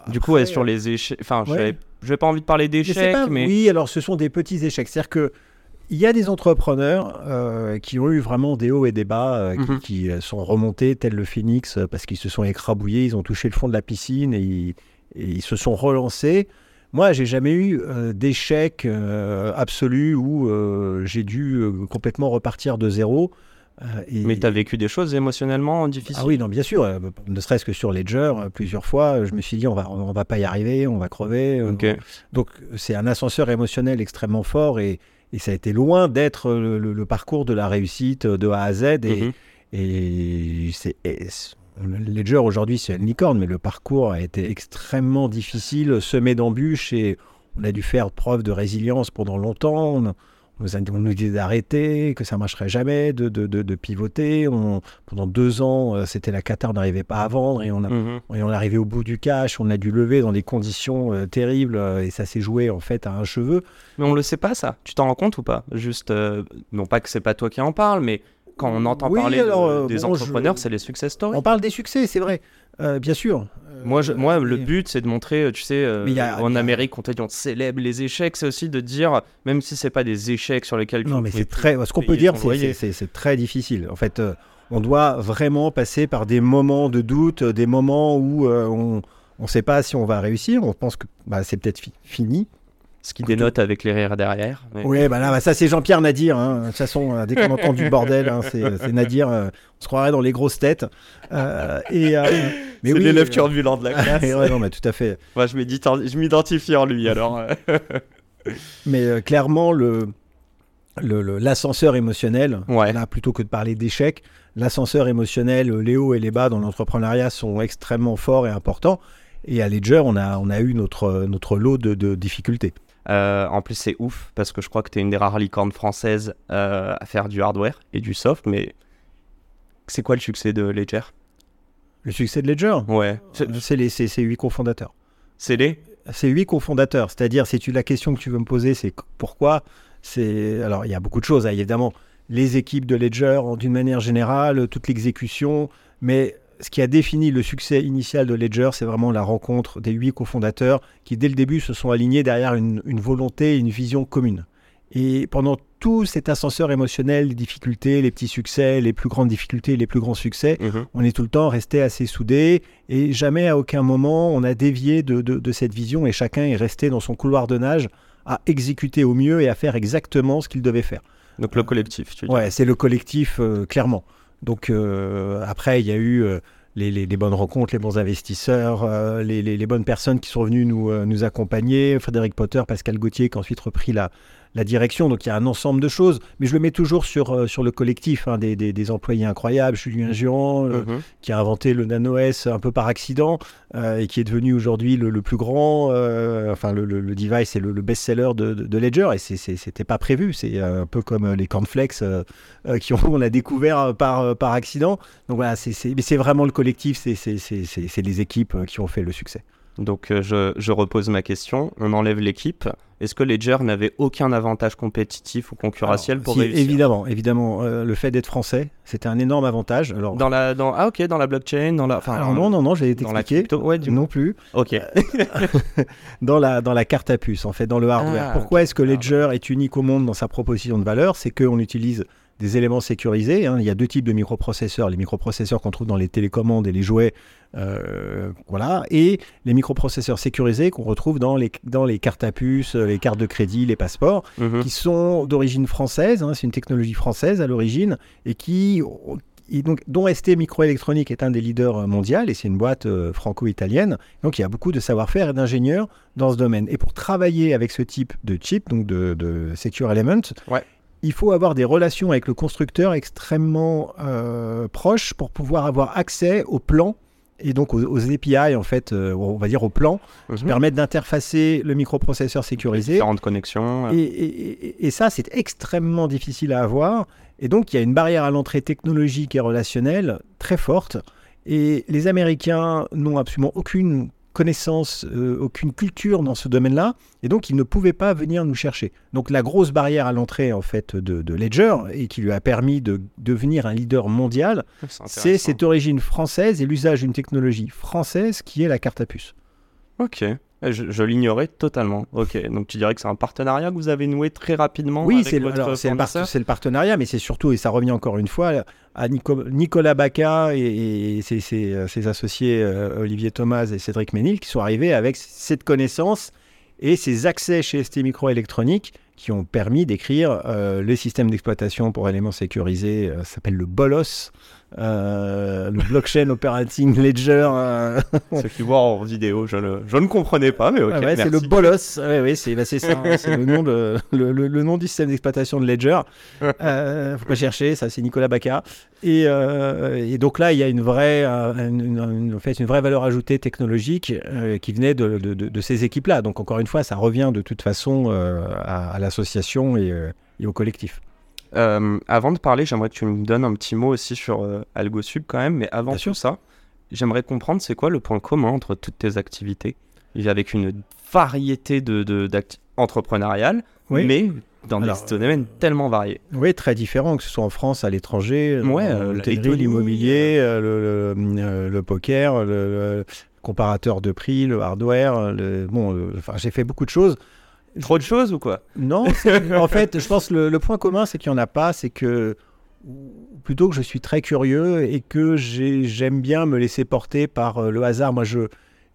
Du coup, ouais, sur les échecs. Enfin, je ouais. n'avais- je n'ai pas envie de parler d'échecs, mais. oui, alors ce sont des petits échecs. C'est-à-dire que il y a des entrepreneurs euh, qui ont eu vraiment des hauts et des bas, euh, qui- Mhm. qui, sont remontés tel le phénix parce qu'ils se sont écrabouillés, ils ont touché le fond de la piscine et ils, et ils se sont relancés. Moi, j'ai jamais eu euh, d'échec euh, absolu où euh, j'ai dû euh, complètement repartir de zéro. Et- Mais tu as vécu des choses émotionnellement difficiles? ah oui, non, bien sûr. ne serait-ce que sur Ledger, plusieurs fois, je me suis dit, on va, on va pas y arriver, on va crever. donc c'est un ascenseur émotionnel extrêmement fort et, et ça a été loin d'être le, le- le parcours de la réussite de A à Z. Et, et c'est- Ledger aujourd'hui c'est une licorne, mais le parcours a été extrêmement difficile, semé d'embûches et on a dû faire preuve de résilience pendant longtemps. On, on nous, disait d'arrêter, que ça marcherait jamais, de, de, de- de pivoter. On- pendant deux ans, euh, c'était la cata, on n'arrivait pas à vendre et on a Mhm. et on est arrivé au bout du cash, on a dû lever dans des conditions euh, terribles euh, et ça s'est joué en fait à un cheveu. Mais on le sait pas, ça. Tu t'en rends compte ou pas? Juste, euh, non pas que c'est pas toi qui en parle, mais quand on entend Oui, parler alors, euh, des bon, entrepreneurs, je- c'est les success stories. On parle des succès, c'est vrai, Euh, bien sûr. Euh, Moi, je- moi, le but, c'est de montrer, tu sais, a- en a- Amérique, on te dit on célèbre les échecs, c'est aussi de dire, même si c'est pas des échecs sur lesquels Non, mais c'est très. Ce qu'on peut dire, c'est- très difficile. En fait, euh, on doit vraiment passer par des moments de doute, des moments où on ne sait pas si on va réussir. On pense que bah, c'est peut-être fi- fini. Ce qui dénote avec les rires derrière. mais- Oui, bah là, bah, ça c'est Jean-Pierre Nadir. hein. De toute façon, euh, dès qu'on entend du bordel, hein, c'est Nadir. euh, on se croirait dans les grosses têtes. Euh, et, euh, mais c'est oui, l'élève euh, turbulent de la classe. ouais, non, mais tout à fait. Moi, je m'identi- je m'identifie en lui, alors. Mais clairement, le, l'ascenseur émotionnel, Ouais. là, plutôt que de parler d'échec, l'ascenseur émotionnel, les hauts et les bas dans l'entrepreneuriat sont extrêmement forts et importants. Et à Ledger, on a, on a eu notre, notre lot de, de difficultés. Euh, en plus, c'est ouf parce que je crois que tu es une des rares licornes françaises euh, à faire du hardware et du soft. Mais c'est quoi le succès de Ledger? Le succès de Ledger, Ouais. C'est- les c'est- huit cofondateurs. C'est les? C'est huit cofondateurs, c'est-à-dire, si tu la question que tu veux me poser, c'est qu- pourquoi? C'est alors il y a beaucoup de choses, hein, évidemment, les équipes de Ledger d'une manière générale, toute l'exécution, mais ce qui a défini le succès initial de Ledger, c'est vraiment la rencontre des huit cofondateurs qui, dès le début, se sont alignés derrière une, une volonté et une vision commune. Et pendant tout cet ascenseur émotionnel, les difficultés, les petits succès, les plus grandes difficultés, les plus grands succès, Mhm. on est tout le temps resté assez soudés et jamais à aucun moment on a dévié de, de- de cette vision et chacun est resté dans son couloir de nage à exécuter au mieux et à faire exactement ce qu'il devait faire. Donc le collectif, tu dis. Ouais, c'est le collectif, euh, clairement. Donc euh, après, il y a eu euh, les, bonnes rencontres, les bons investisseurs, euh, les bonnes personnes qui sont venues nous, euh, nous accompagner, Frédéric Potter, Pascal Gauthier, qui a ensuite repris la, la direction. Donc il y a un ensemble de choses, mais je le mets toujours sur, euh, sur le collectif, hein, des, des- des employés incroyables, Julien Giron, euh, Mhm. qui a inventé le Nano S un peu par accident euh, et qui est devenu aujourd'hui le, le plus grand, euh, enfin le, le- le device et le, le best-seller de, de- de Ledger et c'était pas prévu. C'est un peu comme les cornflakes qui ont, on a découvert par, par accident. Donc voilà, c'est c'est- mais c'est vraiment le collectif, c'est- les équipes qui ont fait le succès. Donc je, je repose ma question. On enlève l'équipe. Est-ce que Ledger n'avait aucun avantage compétitif ou concurrentiel Alors, pour si, réussir Évidemment, évidemment, euh, le fait d'être français, c'était un énorme avantage. Alors, Dans la, dans, ah ok, dans la blockchain, dans la, enfin, non, non, non, j'ai expliqué. crypto, ouais, du Non plus. Ok. dans la, dans la carte à puce, en fait, dans le hardware. Ah, Pourquoi est-ce que le Ledger est unique au monde dans sa proposition de valeur? C'est qu'on utilise des éléments sécurisés. hein. Il y a deux types de microprocesseurs. Les microprocesseurs qu'on trouve dans les télécommandes et les jouets, euh, voilà, et les microprocesseurs sécurisés qu'on retrouve dans les, dans les cartes à puce, les cartes de crédit, les passeports Mhm. qui sont d'origine française, hein, c'est une technologie française à l'origine, et qui, et donc, dont ST Microélectronique est un des leaders euh, mondiaux, et c'est une boîte euh, franco-italienne. Donc il y a beaucoup de savoir-faire et d'ingénieurs dans ce domaine. Et pour travailler avec ce type de chip, donc de, de Secure Element, Ouais. il faut avoir des relations avec le constructeur extrêmement euh, proches pour pouvoir avoir accès aux plans et donc aux, API, en fait, euh, on va dire aux plans, qui Mhm. permettent d'interfacer le microprocesseur sécurisé. Différentes connexions. Et- et- et ça, c'est extrêmement difficile à avoir. Et donc, il y a une barrière à l'entrée technologique et relationnelle très forte. Et les Américains n'ont absolument aucune connaissance, euh, aucune culture dans ce domaine-là. Et donc, ils ne pouvaient pas venir nous chercher. Donc, la grosse barrière à l'entrée, en fait, de, de Ledger, et qui lui a permis de devenir un leader mondial, c'est cette origine française et l'usage d'une technologie française qui est la carte à puce. Ok. Je, je l'ignorais totalement. Ok. Donc tu dirais que c'est un partenariat que vous avez noué très rapidement Oui, c'est le, partenariat, mais c'est surtout, et ça revient encore une fois, à Nico- Nicolas Baca et, et ses, ses- euh, ses associés euh, Olivier Thomas et Cédric Ménil qui sont arrivés avec cette connaissance et ces accès chez ST Microélectronique qui ont permis d'écrire euh, le système d'exploitation pour éléments sécurisés, euh, ça s'appelle le BOLOS, euh, le Blockchain Operating Ledger. euh, Ceux qui voient en vidéo, je, ne- je ne comprenais pas, mais ok. ah ouais, c'est le bolos. Ouais, ouais, c'est bah, ça. hein, c'est le nom de le, le- le nom du système d'exploitation de Ledger. Euh, faut pas chercher, ça c'est Nicolas Baca. Et, euh, et donc là, il y a une vraie, euh, une, une- en fait, une vraie valeur ajoutée technologique qui venait de, de- de- de ces équipes-là. Donc encore une fois, ça revient de toute façon à, à l'association et, et au collectif. Euh, avant de parler, j'aimerais que tu me donnes un petit mot aussi sur euh, AlgoSub quand même, mais avant Bien sûr. tout ça, j'aimerais comprendre c'est quoi le point commun entre toutes tes activités, avec une variété de, entrepreneuriales, Oui. mais dans Alors, des domaines tellement variés. Oui, très différent, que ce soit en France, à l'étranger, Ouais, euh, euh, l'immobilier, euh, le, le- euh, le poker, le, le comparateur de prix, le hardware. Bon, enfin, j'ai fait beaucoup de choses. Trop de choses ou quoi? Non, en fait, je pense que le, le point commun, c'est qu'il n'y en a pas, c'est que plutôt que je suis très curieux et que j'ai- j'aime bien me laisser porter par euh, le hasard. Moi, je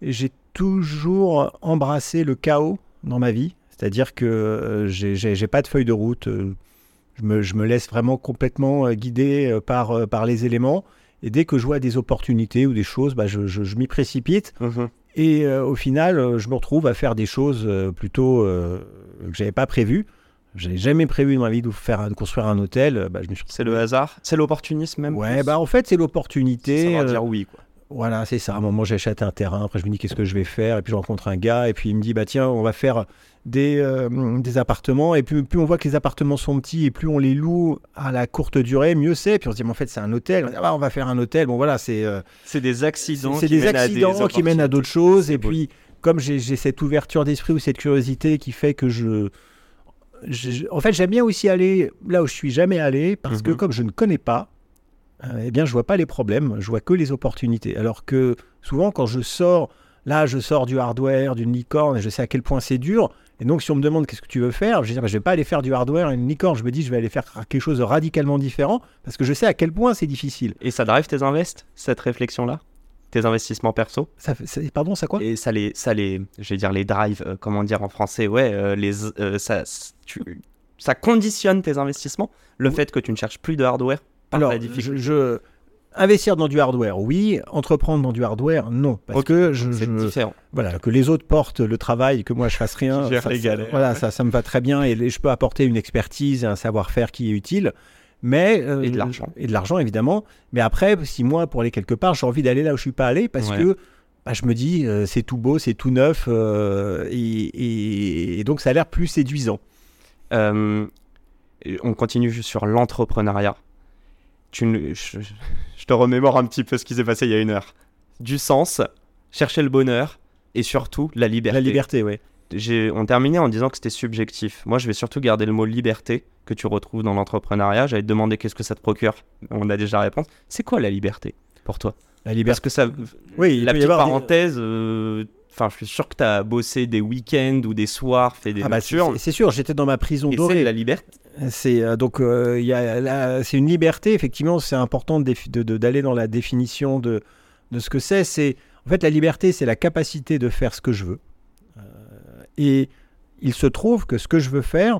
j'ai toujours embrassé le chaos dans ma vie, c'est-à-dire que euh, j'ai- pas de feuille de route. euh, je me, je me laisse vraiment complètement guider par, par les éléments. Et dès que je vois des opportunités ou des choses, bah, je, je- je m'y précipite. Et euh, au final, euh, je me retrouve à faire des choses euh, plutôt euh, que j'avais pas prévues. J'avais jamais prévu dans ma vie de, faire, de construire un hôtel. Bah, je me suis C'est le hasard C'est l'opportunisme même Ouais, plus bah en fait, c'est l'opportunité. savoir dire oui, quoi. Voilà, c'est ça. À un moment, j'achète un terrain. Après, je me dis qu'est-ce que je vais faire? Et puis, je rencontre un gars. Et puis, il me dit bah tiens, on va faire des, euh, des appartements. Et puis, plus on voit que les appartements sont petits et plus on les loue à la courte durée, mieux c'est. Puis, on se dit mais en fait, c'est un hôtel. On, dit, Ah, on va faire un hôtel. Bon, voilà, c'est. euh, C'est des accidents c'est qui des mènent à accidents qui mènent à d'autres choses. Et beau. puis, comme j'ai cette ouverture d'esprit ou cette curiosité qui fait que je. je- en fait, j'aime bien aussi aller là où je suis jamais allé parce que Mhm. comme je ne connais pas, eh bien, je vois pas les problèmes, je vois que les opportunités. Alors que souvent, quand je sors, là, je sors du hardware, d'une licorne, et je sais à quel point c'est dur. Et donc, si on me demande qu'est-ce que tu veux faire, je vais dire, bah, je vais pas aller faire du hardware et une licorne. Je me dis, je vais aller faire quelque chose de radicalement différent parce que je sais à quel point c'est difficile. Et ça drive tes invests, cette réflexion-là? Tes investissements perso? Ça, c'est- pardon, ça quoi? Et ça les, ça les, je vais dire les drive, euh, comment dire en français, ouais, euh, les, euh, ça, tu- ça conditionne tes investissements? Le Oui. fait que tu ne cherches plus de hardware? Par Alors, la je, difficulté. je- investir dans du hardware, oui. Entreprendre dans du hardware, non. Parce que je, C'est je- différent. voilà, que les autres portent le travail, que moi je fasse rien. Gère ça, les ça- galères. Voilà, ça, ça me va très bien et je peux apporter une expertise et un savoir-faire qui est utile. Mais, euh, Et de l'argent. Et de l'argent, évidemment. Mais après, si moi, pour aller quelque part, j'ai envie d'aller là où je suis pas allé parce Ouais. que bah, je me dis, euh, c'est tout beau, c'est tout neuf. euh, et, et- et donc, ça a l'air plus séduisant. On continue juste sur l'entrepreneuriat. Tu je, je te remémore un petit peu ce qui s'est passé il y a une heure. Du sens, chercher le bonheur et surtout la liberté. La liberté, oui. On terminait en disant que c'était subjectif. Moi, je vais surtout garder le mot liberté que tu retrouves dans l'entrepreneuriat. J'allais te demander qu'est-ce que ça te procure. On a déjà la réponse. C'est quoi la liberté pour toi? La Parce liberté. que ça. Oui, la petite des- parenthèse. euh, Enfin, je suis sûr que tu as bossé des week-ends ou des soirs, fait des Ah bah, c'est sûr, j'étais dans ma prison et dorée. c'est la liberté. C'est euh, donc euh, y a c'est une liberté effectivement c'est important de défi- de- de- d'aller dans la définition de, de ce que c'est. C'est en fait la liberté c'est la capacité de faire ce que je veux. Euh, et il se trouve que ce que je veux faire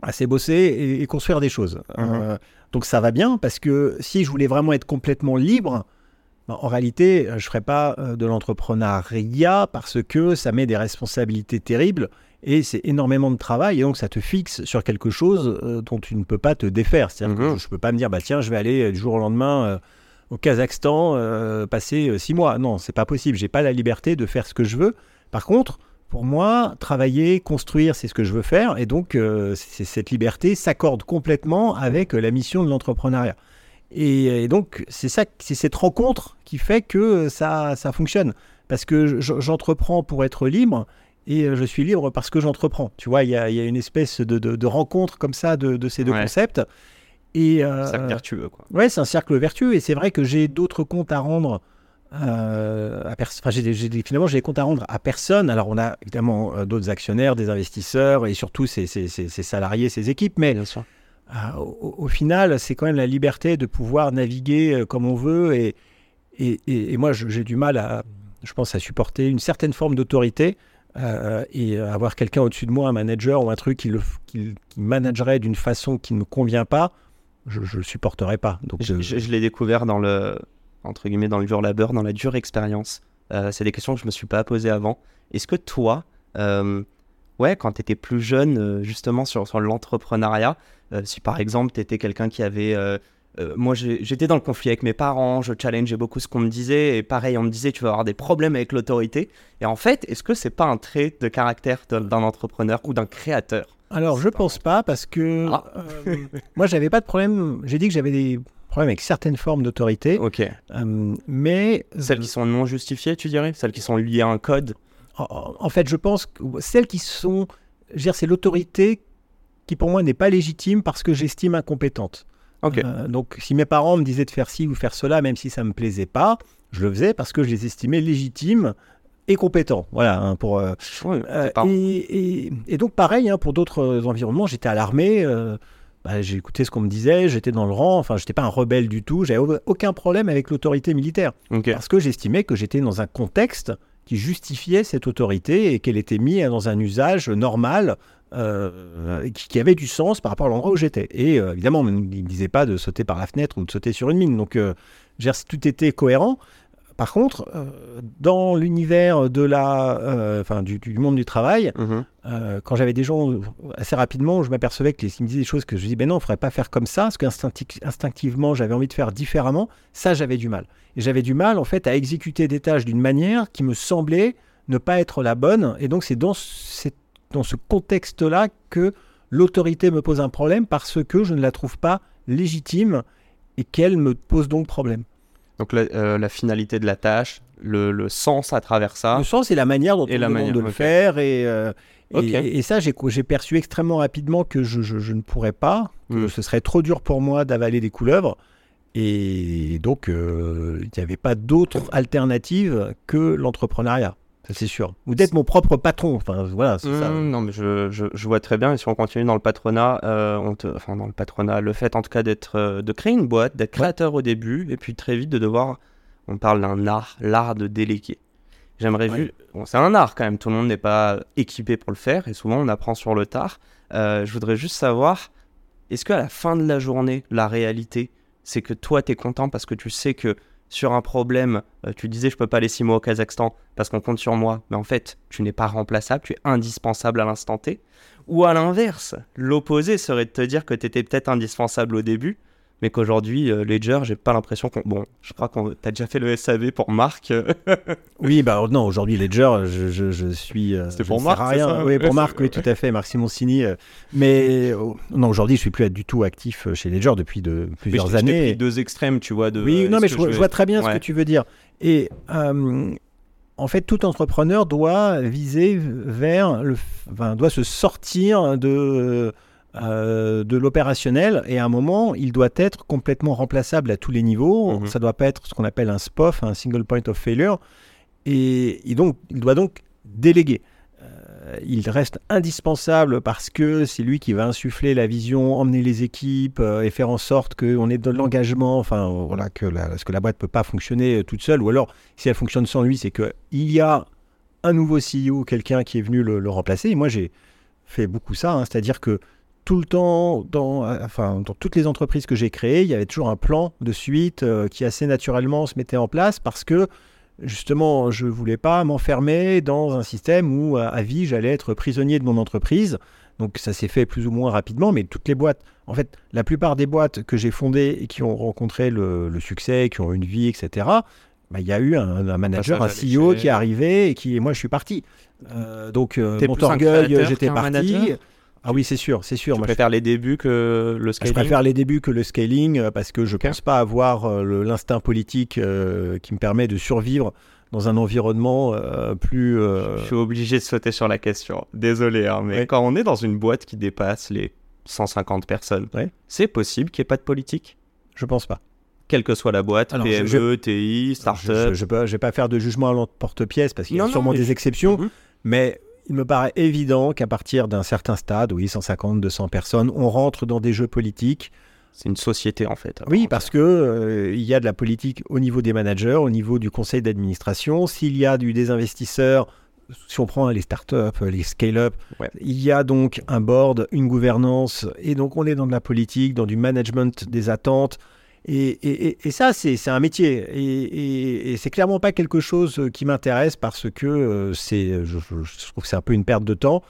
bah, c'est bosser et, et construire des choses. Euh, donc ça va bien parce que si je voulais vraiment être complètement libre en réalité euh, je ferais pas euh, de l'entrepreneuriat parce que ça met des responsabilités terribles et c'est énormément de travail, et donc ça te fixe sur quelque chose euh, dont tu ne peux pas te défaire. C'est-à-dire que Mhm. je ne peux pas me dire, bah tiens, je vais aller du jour au lendemain au Kazakhstan euh, passer six mois. Non, c'est pas possible. J'ai pas la liberté de faire ce que je veux. Par contre, pour moi, travailler, construire, c'est ce que je veux faire, et donc euh, cette liberté s'accorde complètement avec la mission de l'entrepreneuriat. Et, et donc, c'est ça, c'est cette rencontre qui fait que euh, ça, ça fonctionne. Parce que j'entreprends pour être libre et euh, je suis libre parce que j'entreprends. Tu vois, il y a, il y a une espèce de, de- de rencontre comme ça de, de ces deux Ouais. concepts. Et euh, C'est vertueux, quoi. ouais, c'est un cercle vertueux. Et c'est vrai que j'ai d'autres comptes à rendre. euh, à enfin, finalement, j'ai des comptes à rendre à personne. Alors, on a évidemment euh, d'autres actionnaires, des investisseurs et surtout ces, ces- ces- ces salariés, ces équipes. Mais Bien sûr. Ah, au, au final, c'est quand même la liberté de pouvoir naviguer euh, comme on veut. Et, et, et- et moi, j'ai du mal à, je pense, à supporter une certaine forme d'autorité euh, et avoir quelqu'un au-dessus de moi, un manager ou un truc qui, le, qui, qui managerait d'une façon qui ne me convient pas. Je ne le supporterais pas. Donc, Je, euh, je- je l'ai découvert dans le, entre guillemets, dans le dur labeur, dans la dure expérience. Euh, c'est des questions que je me suis pas posées avant. Est-ce que toi, euh, ouais, quand tu étais plus jeune, justement sur, sur l'entrepreneuriat, si par exemple tu étais quelqu'un qui avait... euh, euh, moi, j'étais dans le conflit avec mes parents, je challengeais beaucoup ce qu'on me disait, et pareil, on me disait, tu vas avoir des problèmes avec l'autorité. Et en fait, est-ce que c'est pas un trait de caractère d'un d'un entrepreneur ou d'un créateur? Alors, je pense pas parce que Ah. euh, moi, j'avais pas de problème. J'ai dit que j'avais des problèmes avec certaines formes d'autorité, Ok. euh, mais Celles qui sont non justifiées, tu dirais? Celles qui sont liées à un code? En, en fait, je pense que celles qui sont, je veux dire, c'est l'autorité qui pour moi n'est pas légitime parce que j'estime incompétente. Euh, donc, si mes parents me disaient de faire ci ou faire cela, même si ça me plaisait pas, je le faisais parce que je les estimais légitimes et compétents. Voilà, hein, pour. euh, euh, et, et- et donc pareil, hein, pour d'autres environnements, j'étais à l'armée, euh, bah, j'ai écouté ce qu'on me disait, j'étais dans le rang, enfin j'étais pas un rebelle du tout, j'avais au- aucun problème avec l'autorité militaire, parce que j'estimais que j'étais dans un contexte qui justifiait cette autorité et qu'elle était mise dans un usage normal euh, qui, qui avait du sens par rapport à l'endroit où j'étais. Et euh, évidemment, on ne me disait pas de sauter par la fenêtre ou de sauter sur une mine, donc euh, tout était cohérent. Par contre, dans l'univers de la, enfin, du, du monde du travail, Mhm. quand j'avais des gens assez rapidement, je m'apercevais qu'ils me disaient des choses que je dis, ben non, il ne faudrait pas faire comme ça, parce qu'instinctivement, j'avais envie de faire différemment. Ça, j'avais du mal. Et j'avais du mal, en fait, à exécuter des tâches d'une manière qui me semblait ne pas être la bonne. Et donc, c'est dans, cette- dans ce contexte-là que l'autorité me pose un problème, parce que je ne la trouve pas légitime et qu'elle me pose donc problème. Donc la, euh, la finalité de la tâche, le, le sens à travers ça. Le sens et la manière dont Et on la manière, de le faire. Et, euh, et, et ça, j'ai perçu extrêmement rapidement que je, je- je ne pourrais pas, que Mm. ce serait trop dur pour moi d'avaler des couleuvres. Et donc, euh, il n'y avait pas d'autre alternative que l'entrepreneuriat. Ça, c'est sûr. Ou d'être mon propre patron. Enfin, voilà, c'est ça. Mmh, non, mais je, je, je vois très bien. Et si on continue dans le patronat, euh, on te- enfin dans le patronat, le fait en tout cas d'être, euh, de créer une boîte, d'être créateur au début, et puis très vite de devoir, on parle d'un art, l'art de déléguer. J'aimerais Ouais. vu, bon, c'est un art quand même. Tout le monde n'est pas équipé pour le faire, et souvent on apprend sur le tard. Euh, je voudrais juste savoir, est-ce qu'à la fin de la journée, la réalité, c'est que toi, tu es content parce que tu sais que sur un problème, euh, tu disais je peux pas aller six mois au Kazakhstan parce qu'on compte sur moi, mais en fait, tu n'es pas remplaçable, tu es indispensable à l'instant T. Ou à l'inverse, l'opposé serait de te dire que tu étais peut-être indispensable au début, mais qu'aujourd'hui, euh, Ledger, j'ai pas l'impression qu'on. Bon, je crois qu'on t'as déjà fait le SAV pour Marc. euh, Oui, bah non, aujourd'hui, Ledger, je, je, je suis. euh, C'était pour Marc, rien. ça Oui, pour Marc, oui, tout à fait, Marc Simoncini. euh, mais oh, non, aujourd'hui, je suis plus du tout actif chez Ledger depuis de mais plusieurs t'ai années. pris deux extrêmes, tu vois. De, Oui, non, mais je, vois- vais- je vois très bien ce que tu veux dire. Et euh, en fait, tout entrepreneur doit viser vers le, enfin, doit se sortir de euh, de l'opérationnel et à un moment, il doit être complètement remplaçable à tous les niveaux. Mhm. Ça doit pas être ce qu'on appelle un SPOF, un single point of failure. Et, et donc, il doit donc déléguer. Euh, il reste indispensable parce que c'est lui qui va insuffler la vision, emmener les équipes euh, et faire en sorte qu'on ait de l'engagement, enfin voilà, que la, parce que la boîte ne peut pas fonctionner toute seule, ou alors si elle fonctionne sans lui, c'est qu'il y a un nouveau CEO, quelqu'un qui est venu le, le remplacer. Et moi j'ai fait beaucoup ça, hein, c'est-à-dire que tout le temps, dans, euh, enfin, dans toutes les entreprises que j'ai créées, il y avait toujours un plan de suite euh, qui assez naturellement se mettait en place parce que justement, je voulais pas m'enfermer dans un système où à vie j'allais être prisonnier de mon entreprise. Donc ça s'est fait plus ou moins rapidement, mais toutes les boîtes, en fait, la plupart des boîtes que j'ai fondées et qui ont rencontré le, succès, qui ont une vie, etc., bah, il y a eu un, manager, un CEO qui est arrivé et qui, et moi, je suis parti. Euh, donc, euh, mon orgueil, j'étais parti. Ah oui, c'est sûr, c'est sûr. Tu préfères les débuts que le scaling Je préfère les débuts que le scaling euh, parce que je ne pense pas avoir l'instinct politique qui me permet de survivre dans un environnement plus. Je suis obligé de sauter sur la question. Désolé, hein, mais quand on est dans une boîte qui dépasse les 150 personnes, c'est possible qu'il n'y ait pas de politique? Je pense pas quelle que soit la boîte, PME, TI, startup. Je ne vais pas faire de jugement à l'emporte-pièce parce qu'il y a sûrement des exceptions, mhm. mais il me paraît évident qu'à partir d'un certain stade, oui, 150, 200 personnes, on rentre dans des jeux politiques. C'est une société en fait. Oui, parce que euh, il y a de la politique au niveau des managers, au niveau du conseil d'administration. S'il y a du des investisseurs, si on prend les startups, les scale-up, il y a donc un board, une gouvernance, et donc on est dans de la politique, dans du management des attentes. Et, ça, c'est un métier. Et, c'est clairement pas quelque chose qui m'intéresse parce que euh, c'est, je, trouve que c'est un peu une perte de temps.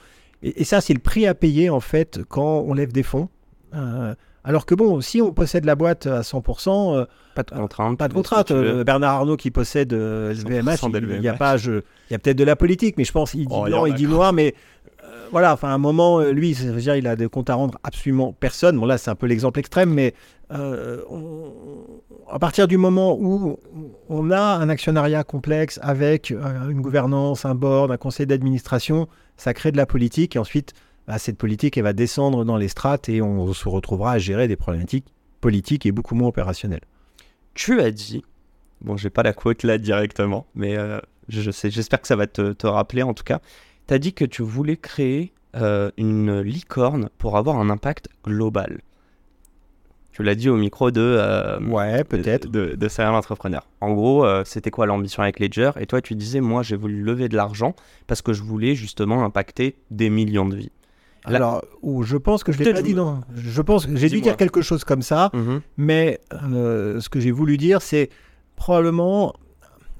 Et, ça, c'est le prix à payer en fait quand on lève des fonds. Euh, alors que bon, si on possède la boîte à 100%, euh, pas de contrainte. Pas de contrainte. Bernard Arnault qui possède LVMH, il y a pas, il y a peut-être de la politique, mais je pense il dit oh, non, il dit noir, mais voilà, enfin, à un moment, euh, lui, dire, il a des comptes à rendre absolument personne. Bon, là, c'est un peu l'exemple extrême, mais euh, à partir du moment où on a un actionnariat complexe avec euh, une gouvernance, un board, un conseil d'administration, ça crée de la politique. Et ensuite, bah, cette politique, elle va descendre dans les strates et on se retrouvera à gérer des problématiques politiques et beaucoup moins opérationnelles. Tu as dit, bon, j'ai pas la quote là directement, mais je sais, j'espère que ça va te, te rappeler en tout cas tu as dit que tu voulais créer euh, une licorne pour avoir un impact global. Tu l'as dit au micro de. Euh, ouais, peut-être. De, de, Serial Entrepreneur. En gros, euh, c'était quoi l'ambition avec Ledger? Et toi, tu disais, moi, j'ai voulu lever de l'argent parce que je voulais justement impacter des millions de vies. Alors, je pense que je l'ai pas dit, non. Je pense que j'ai dû dire quelque chose comme ça, mhm. mais ce que j'ai voulu dire, c'est probablement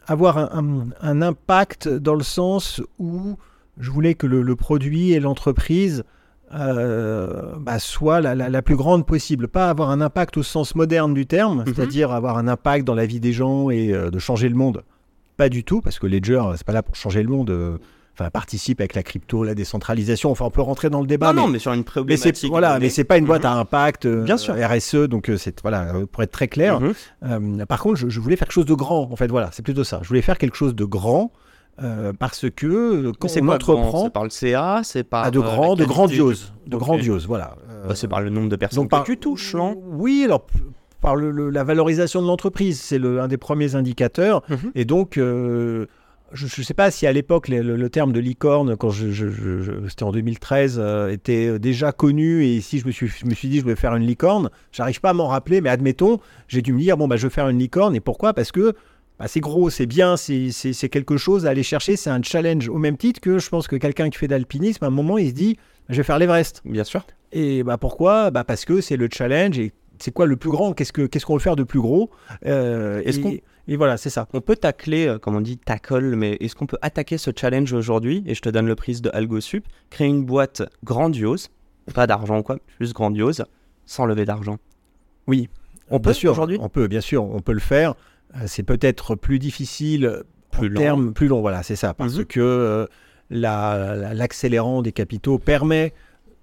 avoir un, un, impact dans le sens où je voulais que le, produit et l'entreprise euh, bah, soient la, plus grande possible. Pas avoir un impact au sens moderne du terme, mhm. c'est-à-dire avoir un impact dans la vie des gens et euh, de changer le monde. Pas du tout, parce que Ledger, c'est pas là pour changer le monde. Euh, enfin, participe avec la crypto, la décentralisation. Enfin, on peut rentrer dans le débat. Non, mais, non, mais sur une problématique. Mais voilà, mais c'est pas une boîte à mhm. impact. Bien sûr. RSE, donc c'est voilà, pour être très clair. Mhm. par contre, je, je, voulais faire quelque chose de grand. En fait, voilà, c'est plutôt ça. Je voulais faire quelque chose de grand euh, parce que euh, quand on entreprend, c'est par le CA, c'est par ah, de grand, de grandiose, de grandiose, voilà. Bah, c'est par le nombre de personnes donc, que tu touches, non? Oui, alors par le, la valorisation de l'entreprise, c'est un des premiers indicateurs, mhm. et donc. Euh, je ne sais pas si à l'époque le, terme de licorne, quand je, c'était en 2013, était déjà connu et si je me suis, je me suis dit je vais faire une licorne, j'arrive pas à m'en rappeler, mais admettons, j'ai dû me dire bon bah je vais faire une licorne et pourquoi? Parce que bah, c'est gros, c'est bien, c'est quelque chose à aller chercher, c'est un challenge. Au même titre que je pense que quelqu'un qui fait d'alpinisme, à un moment, il se dit, je vais faire l'Everest. Bien sûr. Et bah, pourquoi? Bah, Parce que c'est le challenge et c'est quoi le plus grand? Qu'est-ce qu'on veut faire de plus gros? Euh, est-ce et, voilà, c'est ça. On peut tacler, euh, comme on dit, tackle, mais est-ce qu'on peut attaquer ce challenge aujourd'hui Et je te donne le prix de AlgoSup, créer une boîte grandiose, pas d'argent quoi, juste grandiose, sans lever d'argent. Oui. On peut aujourd'hui On peut, bien sûr, on peut le faire. Euh, c'est peut-être plus difficile plus long. terme plus long. Voilà, c'est ça, parce mhm. que euh, l'accélérant des capitaux permet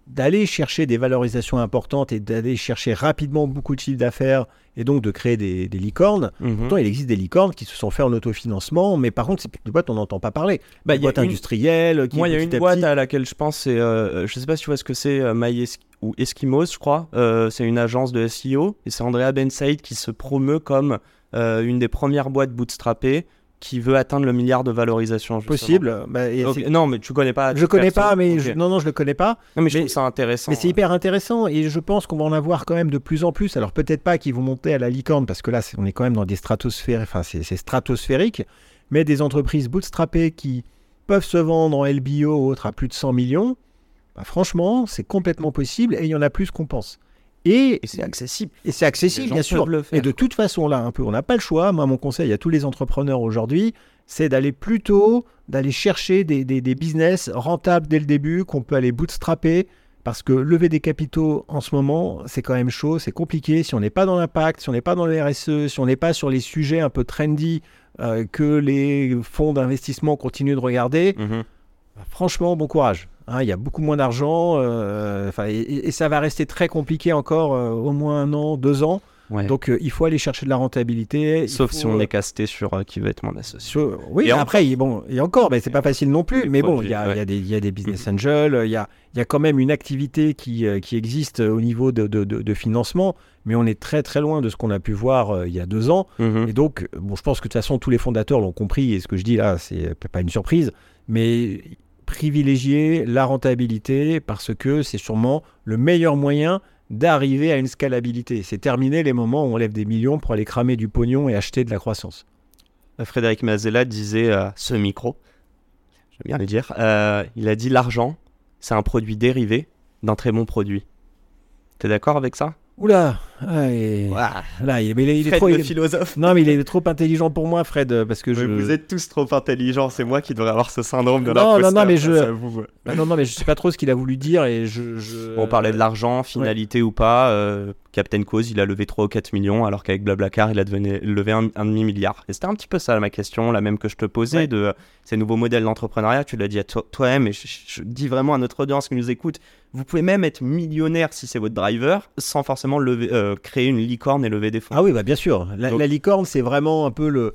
d'aller chercher des valorisations importantes et d'aller chercher rapidement beaucoup de chiffres d'affaires et donc de créer des, licornes. Mhm. Pourtant, il existe des licornes qui se sont faits en autofinancement, mais par contre, c'est des boîtes on n'entend pas parler. Bah, des boîtes industrielles. Moi, il y a une boîte à laquelle je pense, c'est, euh, je sais pas si tu vois ce que c'est, euh, ou Eskimos, je crois. c'est une agence de SEO et c'est Andrea Bensaid qui se promeut comme euh, une des premières boîtes bootstrappées qui veut atteindre le milliard de valorisation. Possible. Bah, non, mais tu connais pas. Je connais pas, mais non, non, je le connais pas. mais, je trouve ça intéressant. Mais c'est hyper intéressant et je pense qu'on va en avoir quand même de plus en plus. Alors peut-être pas qu'ils vont monter à la licorne parce que là, on est quand même dans des stratosphères, enfin c'est stratosphérique, mais des entreprises bootstrappées qui peuvent se vendre en LBO ou autre à plus de 100 millions. Bah, franchement, c'est complètement possible et il y en a plus qu'on pense. Et, Et c'est accessible. et c'est accessible, bien sûr. peuvent le faire. Et de toute façon, là, un peu, on n'a pas le choix. Moi, mon conseil à tous les entrepreneurs aujourd'hui, c'est d'aller plutôt, d'aller chercher des, des- des business rentables dès le début, qu'on peut aller bootstrapper. Parce que lever des capitaux en ce moment, c'est quand même chaud, c'est compliqué. Si on n'est pas dans l'impact, si on n'est pas dans le RSE, si on n'est pas sur les sujets un peu trendy euh, que les fonds d'investissement continuent de regarder, Mhm. bah, franchement, bon courage. Hein, Il y a beaucoup moins d'argent, euh, et, ça va rester très compliqué encore euh, au moins un an, deux ans. Ouais. Donc euh, il faut aller chercher de la rentabilité. il Sauf faut, si on est casté sur qui veut être mon associé. sur- Oui, Et après, il- bon, et encore, mais c'est pas facile non plus. Mais bon, il y, a- ouais. y des- il y a des business angels, il y a, y a quand même une activité qui, qui existe au niveau de, de- de- de financement, mais on est très très loin de ce qu'on a pu voir il y a deux ans. Mhm. Et donc, bon, je pense que de toute façon, tous les fondateurs l'ont compris, et ce que je dis là, c'est pas une surprise, mais privilégier la rentabilité parce que c'est sûrement le meilleur moyen d'arriver à une scalabilité. C'est terminer les moments où on lève des millions pour aller cramer du pognon et acheter de la croissance. Frédéric Mazella disait à ce micro, j'aime bien le dire, euh, il a dit l'argent, c'est un produit dérivé d'un très bon produit. T'es d'accord avec ça? Oula, ah, et- Ouah, là, il, mais il est- il est Fred trop, le il- philosophe. non, mais il est trop intelligent pour moi, Fred, parce que je. Vous êtes tous trop intelligents, c'est moi qui devrais avoir ce syndrome de Non, non, l'imposteur non, mais face je- à vous. Ah, non, non, mais je sais pas trop ce qu'il a voulu dire et je. je- On parlait de l'argent, finalité ou pas. euh, Captain Cause, il a levé 3 ou 4 millions, alors qu'avec Blablacar, il a devenu- levé un, un demi-milliard. Et c'était un petit peu ça ma question, la même que je te posais, Ouais. de euh, ces nouveaux modèles d'entrepreneuriat. Tu l'as dit à toi- toi-même, et je, je dis vraiment à notre audience qui nous écoute, vous pouvez même être millionnaire si c'est votre driver, sans forcément lever, euh, créer une licorne et lever des fonds. Ah oui, bah bien sûr. La, Donc- la licorne, c'est vraiment un peu le.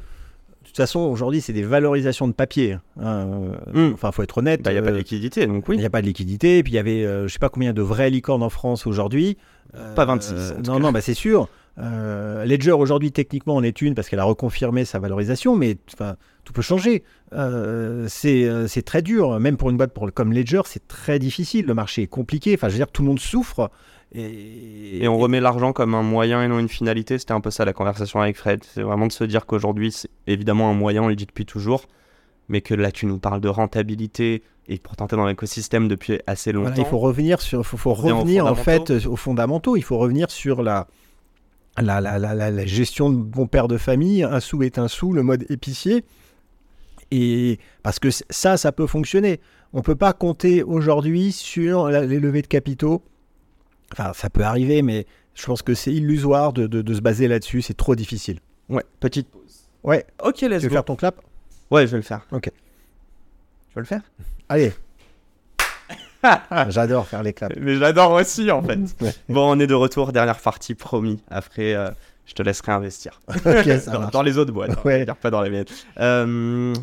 De toute façon, aujourd'hui, c'est des valorisations de papier. hein, euh, Mm. Enfin, faut être honnête. Bah, il n'y a pas euh, de liquidité, donc Il oui. n'y a pas de liquidité. Et puis, il y avait, euh, je sais pas combien de vraies licornes en France aujourd'hui. Euh, Pas 26, en tout non, non, bah, c'est sûr. Euh, Ledger, aujourd'hui, techniquement, en est une parce qu'elle a reconfirmé sa valorisation, mais tout peut changer. Euh, c'est euh, c'est très dur. Même pour une boîte pour, comme Ledger, c'est très difficile. Le marché est compliqué. Enfin, je veux dire, tout le monde souffre. Et, Et on remet l'argent comme un moyen et non une finalité. C'était un peu ça la conversation avec Fred. C'est vraiment de se dire qu'aujourd'hui, c'est évidemment un moyen, on le dit depuis toujours, mais que là, tu nous parles de rentabilité et pourtant, tu dans l'écosystème depuis assez longtemps. Voilà, il faut revenir sur, faut, faut Revenir en fait fondamentaux. euh, aux fondamentaux. Il faut revenir sur la, la, la, la, la- la gestion de bon père de famille. Un sou est un sou, le mode épicier. Et parce que ça, ça peut fonctionner. On peut pas compter aujourd'hui sur la- les levées de capitaux. Enfin, ça peut arriver, mais je pense que c'est illusoire de, de- de se baser là-dessus. C'est trop difficile. Ouais, petite pause. Ouais. Ok, let's Tu veux go. faire ton clap? Ouais, je vais le faire. Ok. Je vais le faire? Allez. J'adore faire les claps. Mais j'adore aussi, en fait. Bon, on est de retour, dernière partie, promis. Après, euh, je te laisserai investir. Ça dans, les autres boîtes, hein, Ouais. veux pas dans les miennes. Euh,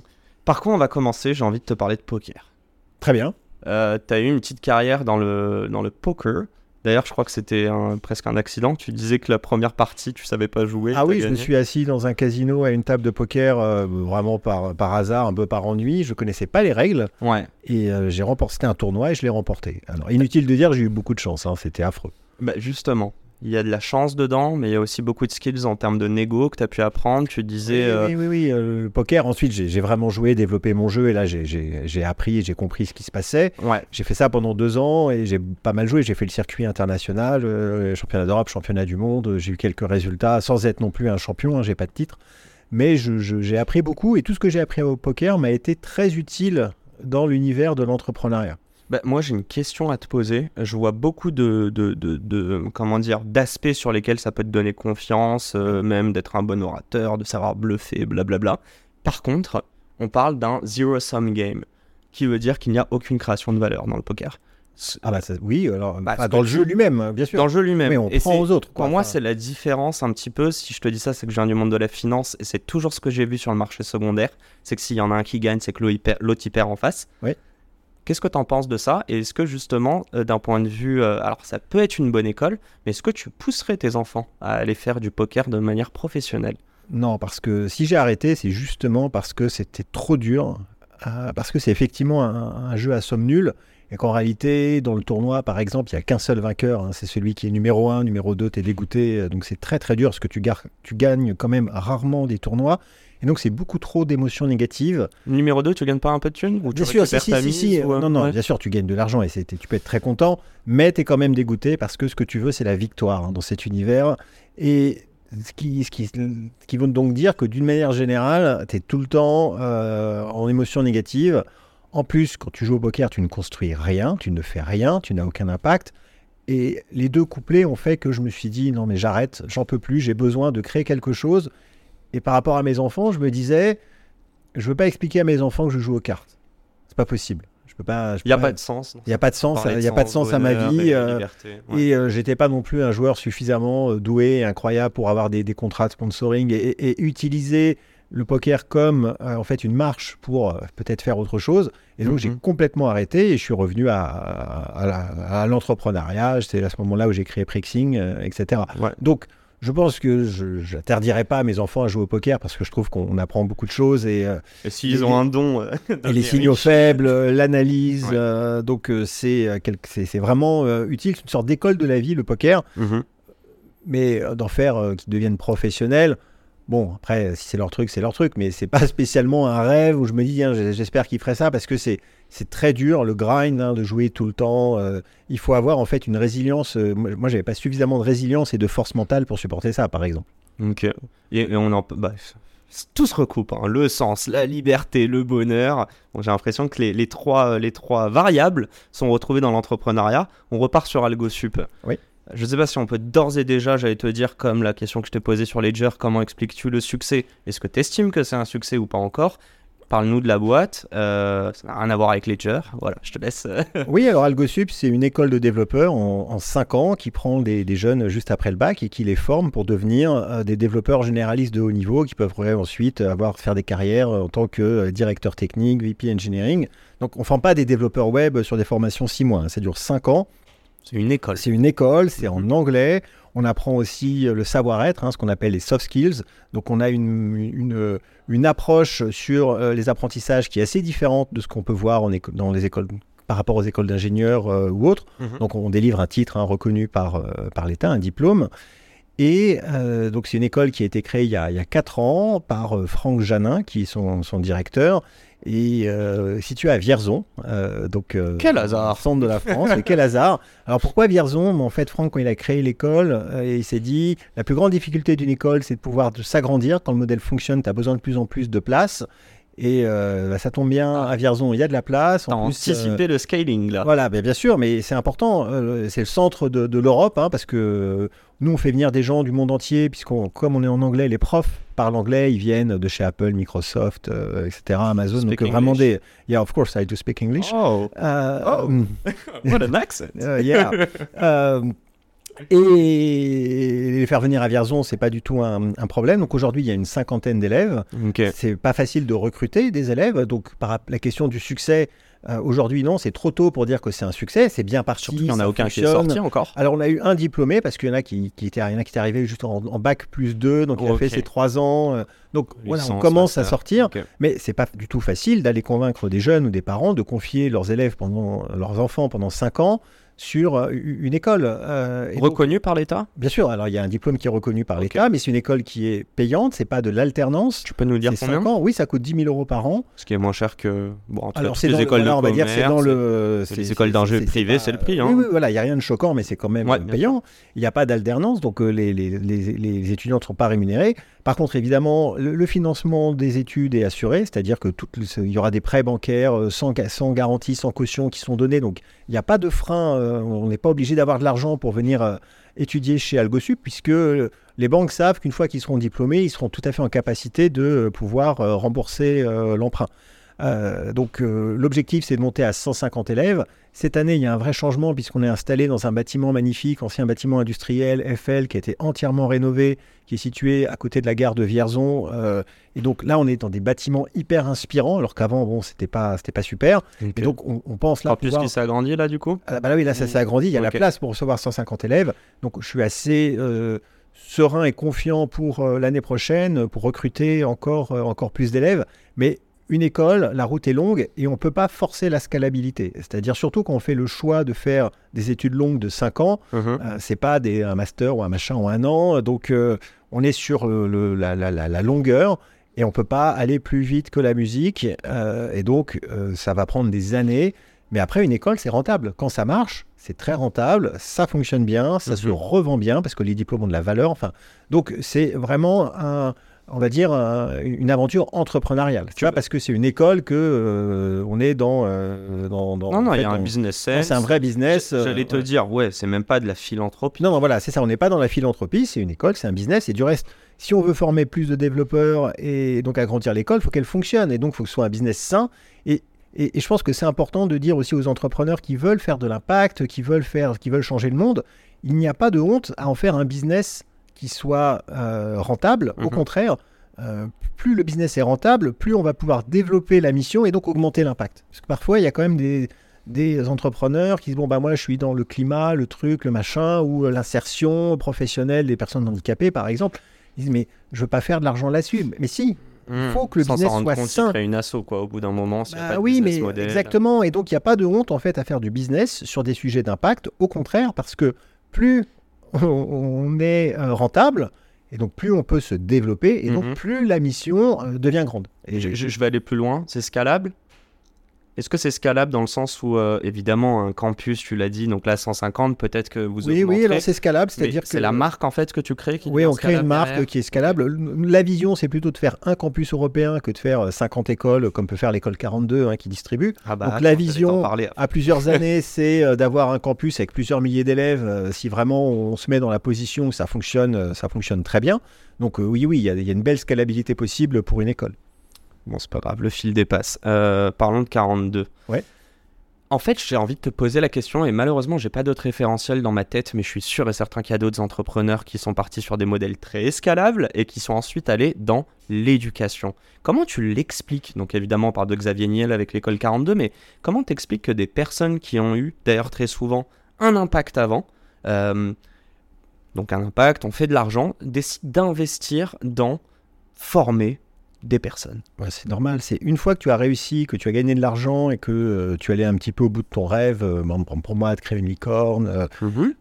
par quoi on va commencer? J'ai envie de te parler de poker. Très bien. Euh, tu as eu une petite carrière dans le, dans le poker. D'ailleurs, je crois que c'était presque un accident. Tu disais que la première partie, tu savais pas jouer. Ah oui, je me suis assis dans un casino à une table de poker euh, vraiment par, par hasard, un peu par ennui. Je connaissais pas les règles Ouais. et euh, j'ai remporté c'était un tournoi et je l'ai remporté. Alors inutile de dire, j'ai eu beaucoup de chance, hein, c'était affreux. Bah, justement, il y a de la chance dedans, mais il y a aussi beaucoup de skills en termes de négo que tu as pu apprendre. Tu disais. oui, euh, oui, oui, oui, euh, le poker. Ensuite, j'ai vraiment joué, développé mon jeu et là, j'ai- appris et j'ai compris ce qui se passait. Ouais. J'ai fait ça pendant deux ans et j'ai pas mal joué. J'ai fait le circuit international, euh, championnat d'Europe, championnat du monde. J'ai eu quelques résultats sans être non plus un champion. hein, j'ai pas de titre, mais j'ai appris beaucoup et tout ce que j'ai appris au poker m'a été très utile dans l'univers de l'entrepreneuriat. Bah, moi, j'ai une question à te poser. Je vois beaucoup de, de, de, de- comment dire, d'aspects sur lesquels ça peut te donner confiance, euh, même d'être un bon orateur, de savoir bluffer, blablabla. Par contre, on parle d'un zero-sum game, qui veut dire qu'il n'y a aucune création de valeur dans le poker. Ah bah ça- oui, alors Bah, ah, dans le jeu lui-même, bien sûr. Dans le jeu lui-même. Mais on Et prend aux autres. Pour moi, Enfin, c'est la différence un petit peu. Si je te dis ça, c'est que je viens du monde de la finance et c'est toujours ce que j'ai vu sur le marché secondaire. C'est que s'il y en a un qui gagne, c'est que l'autre il perd en face. Oui. Qu'est-ce que tu en penses de ça Et est-ce que justement, euh, d'un point de vue. euh, alors, ça peut être une bonne école, mais est-ce que tu pousserais tes enfants à aller faire du poker de manière professionnelle? Non, parce que si j'ai arrêté, c'est justement parce que c'était trop dur, euh, parce que c'est effectivement un, un jeu à somme nulle et qu'en réalité, dans le tournoi, par exemple, il n'y a qu'un seul vainqueur, hein, c'est celui qui est numéro 1, numéro 2, tu es dégoûté, euh, donc c'est très très dur parce que tu, tu gagnes quand même rarement des tournois. Et donc, c'est beaucoup trop d'émotions négatives. Numéro 2, tu gagnes pas un peu de thunes ou Bien sûr, si, si, si, Non, non, bien sûr, tu gagnes de l'argent et tu peux être très content, mais tu es quand même dégoûté parce que ce que tu veux, c'est la victoire hein, dans cet univers. Et ce qui, ce donc dire que d'une manière générale, tu es tout le temps euh, en émotion négative. En plus, quand tu joues au poker, tu ne construis rien, tu ne fais rien, tu n'as aucun impact. Et les deux couplets ont fait que je me suis dit non mais j'arrête, j'en peux plus, j'ai besoin de créer quelque chose. Et par rapport à mes enfants, je me disais, je veux pas expliquer à mes enfants que je joue aux cartes. C'est pas possible. Je peux pas. Il n'y a pas de sens. Il n'y a pas de sens. Il n'y a pas de sens à ma vie. Euh, et euh, j'étais pas non plus un joueur suffisamment euh, doué et incroyable pour avoir des, contrats de sponsoring et, utiliser le poker comme en fait une marche pour peut-être faire autre chose. Et donc j'ai mhm. complètement arrêté et je suis revenu à, à, l'entrepreneuriat. C'est à ce moment-là où j'ai créé Prexing, etc. Donc je pense que je n'interdirai pas à mes enfants à jouer au poker parce que je trouve qu'on apprend beaucoup de choses. Et, euh, s'ils ont un don. Euh, et les signaux faibles, euh, l'analyse. donc c'est c'est vraiment utile. C'est une sorte d'école de la vie, le poker. Mm-hmm. Mais d'en faire qu'ils deviennent professionnels. Bon, après, si c'est leur truc, c'est leur truc, mais c'est pas spécialement un rêve où je me dis, j'espère qu'ils feraient ça parce que c'est c'est très dur, le grind, hein, de jouer tout le temps. Euh, il faut avoir en fait une résilience. Euh, moi, j'avais pas suffisamment de résilience et de force mentale pour supporter ça, par exemple. Ok. Et, on en. Bah, tout se recoupe. Hein. Le sens, la liberté, le bonheur. J'ai l'impression que les, les, trois, les trois variables sont retrouvées dans l'entrepreneuriat. On repart sur AlgoSup. Oui. Je ne sais pas si on peut d'ores et déjà, j'allais te dire, comme la question que je t'ai posée sur Ledger, comment expliques-tu le succès? Est-ce que tu estimes que c'est un succès ou pas encore? Parle-nous de la boîte. Euh, ça n'a rien à voir avec Ledger. Voilà, je te laisse. oui, alors AlgoSup, c'est une école de développeurs en, 5 ans qui prend des, jeunes juste après le bac et qui les forme pour devenir euh, des développeurs généralistes de haut niveau qui peuvent ensuite avoir, faire des carrières en tant que euh, directeur technique, VP Engineering. Donc, on ne forme pas des développeurs web sur des formations 6 mois. Hein. Ça dure 5 ans. C'est une école. C'est une école, c'est en anglais. On apprend aussi le savoir-être, hein, ce qu'on appelle les soft skills. Donc on a une, une, une approche sur euh, les apprentissages qui est assez différente de ce qu'on peut voir en dans les écoles par rapport aux écoles d'ingénieurs euh, ou autres. Mhm. Donc on délivre un titre hein, reconnu par, euh, par l'État, un diplôme. Et donc c'est une école qui a été créée il y a, il y a 4 ans par Franck Janin, qui est son, son directeur, et euh, situé à Vierzon. Euh, donc, euh, quel hasard Centre de la France, et quel hasard Alors pourquoi Vierzon? En fait, Franck, quand il a créé l'école, il s'est dit, la plus grande difficulté d'une école, c'est de pouvoir s'agrandir. Quand le modèle fonctionne, tu as besoin de plus en plus de place. Et euh, bah, ça tombe bien, à Vierzon, il y a de la place. En plus, anticipé le scaling, là. Voilà, bah, bien sûr, mais c'est important. c'est le centre de, de l'Europe, hein, parce que nous, on fait venir des gens du monde entier, puisqu'on, comme on est en anglais, les profs parlent anglais, ils viennent de chez Apple, Microsoft, euh, etc., Amazon. donc euh, vraiment des. Yeah, of course, I do speak English. Oh, oh. Mm. what an accent. Yeah. et les faire venir à Vierzon, c'est pas du tout un, problème. Donc aujourd'hui, il y a une cinquantaine d'élèves. Okay. C'est pas facile de recruter des élèves. Donc par la question du succès, euh, aujourd'hui, non, c'est trop tôt pour dire que c'est un succès. C'est bien parti. Surtout qu'il n'y en a aucun qui est sorti encore. Alors, on a eu un diplômé parce qu'il y en a qui, qui étaient, il y en a qui étaient arrivés juste en, bac plus 2, donc il a fait ses trois ans. Euh, donc voilà, on commence à sortir, mais c'est pas du tout facile d'aller convaincre des jeunes ou des parents de confier leurs élèves pendant leurs enfants pendant 5 ans sur euh, une école. Euh, reconnue par l'État? Bien sûr, alors il y a un diplôme qui est reconnu par l'État, mais c'est une école qui est payante, c'est pas de l'alternance. Tu peux nous dire combien? ans. Oui, ça coûte 10 000 euros par an. Ce qui est moins cher que bon, alors, c'est les écoles de on va dire c'est dans le... Les écoles d'ingé privées, c'est le prix. Hein. Oui, oui, voilà, il n'y a rien de choquant, mais c'est quand même payant. Il n'y a pas d'alternance, donc euh, les, les, les, les, étudiants ne sont pas rémunérés. Par contre, évidemment, le, financement des études est assuré, c'est-à-dire que il y aura des prêts bancaires euh, sans, sans garantie, sans caution qui sont donnés. Donc, il n'y a pas de frein. Euh, on n'est pas obligé d'avoir de l'argent pour venir euh, étudier chez AlgoSup, puisque les banques savent qu'une fois qu'ils seront diplômés, ils seront tout à fait en capacité de pouvoir rembourser l'emprunt. Euh, donc euh, l'objectif c'est de monter à 150 élèves. Cette année il y a un vrai changement puisqu'on est installé dans un bâtiment magnifique, ancien bâtiment industriel FL qui a été entièrement rénové, qui est situé à côté de la gare de Vierzon. Euh, et donc là on est dans des bâtiments hyper inspirants alors qu'avant bon c'était pas c'était pas super. Et donc on, pense là. En plus qu'il s'est agrandi là du coup? Ah, bah là oui là ça s'est agrandi, il y a la place pour recevoir 150 élèves. Donc je suis assez serein et confiant pour l'année prochaine pour recruter encore encore plus d'élèves. Mais une école, la route est longue et on ne peut pas forcer la scalabilité. C'est-à-dire surtout quand on fait le choix de faire des études longues de 5 ans, Mhm. euh, c'est pas des, un master ou un machin ou un an. Donc euh, on est sur le- le- la, la- la- la longueur et on peut pas aller plus vite que la musique. euh, et donc euh, ça va prendre des années. Mais après, une école, c'est rentable. Quand ça marche, c'est très rentable, ça fonctionne bien, ça se Mhm. revend bien parce que les diplômes ont de la valeur. Enfin, donc c'est vraiment un, on va dire un- une aventure entrepreneuriale. Tu vois, parce que c'est une école que euh, on est dans, euh, dans, dans- Non, non, il y a un business sense. C'est un vrai business. euh, J'allais te ouais. dire, ouais, c'est même pas de la philanthropie. Non, non, voilà, c'est ça. On n'est pas dans la philanthropie, c'est une école, c'est un business. Et du reste, si on veut former plus de développeurs et donc agrandir l'école, il faut qu'elle fonctionne. Et donc, il faut que ce soit un business sain. Et, et, et je pense que c'est important de dire aussi aux entrepreneurs qui veulent faire de l'impact, qui veulent faire, qui veulent changer le monde, il n'y a pas de honte à en faire un business qui soit euh, rentable. Au Mhm. contraire, euh, plus le business est rentable, plus on va pouvoir développer la mission et donc augmenter l'impact. Parce que parfois, il y a quand même des, des entrepreneurs qui disent bon bah moi je suis dans le climat, le truc, le machin ou euh, l'insertion professionnelle des personnes handicapées par exemple. Ils disent mais je veux pas faire de l'argent là-dessus. Mais si, Hmm. faut que le Sans business soit compte, sain. il une asso, quoi, au bout d'un moment. bah pas oui mais exactement. Et donc il n'y a pas de honte en fait à faire du business sur des sujets d'impact. Au contraire parce que plus on, est euh, rentable et donc plus on peut se développer et donc Mhm. plus la mission euh, devient grande. Et Je, je- je vais aller plus loin. C'est scalable Est-ce que c'est scalable dans le sens où, euh, évidemment, un campus, tu l'as dit, donc là 150, peut-être que vous oui oui alors c'est scalable, c'est-à-dire que c'est la marque en fait que tu crées qui Oui, on crée une marque derrière qui est scalable. La vision, c'est plutôt de faire un campus européen que de faire euh, 50 écoles, comme peut faire l'école 42 hein, qui distribue. Ah bah, Donc, attends, la vision- parler. À plusieurs années, c'est euh, d'avoir un campus avec plusieurs milliers d'élèves. euh, si vraiment on se met dans la position où ça fonctionne, euh, ça fonctionne très bien. Donc euh, oui, oui, il y, a- il y a une belle scalabilité possible pour une école. Bon, c'est pas grave, le fil dépasse. Euh, parlons de 42. Ouais. En fait, j'ai envie de te poser la question, et malheureusement, j'ai pas d'autres référentiels dans ma tête, mais je suis sûr et certain qu'il y a d'autres entrepreneurs qui sont partis sur des modèles très escalables et qui sont ensuite allés dans l'éducation. Comment tu l'expliques? Donc, évidemment, on parle de Xavier Niel avec l'école 42, mais comment t'expliques que des personnes qui ont eu, d'ailleurs très souvent, un impact avant, euh, donc un impact, on fait de l'argent, décident d'investir dans former des personnes Ouais, c'est normal. C'est une fois que tu as réussi, que tu as gagné de l'argent et que euh, tu allais un petit peu au bout de ton rêve, euh, pour moi, de créer une licorne, euh,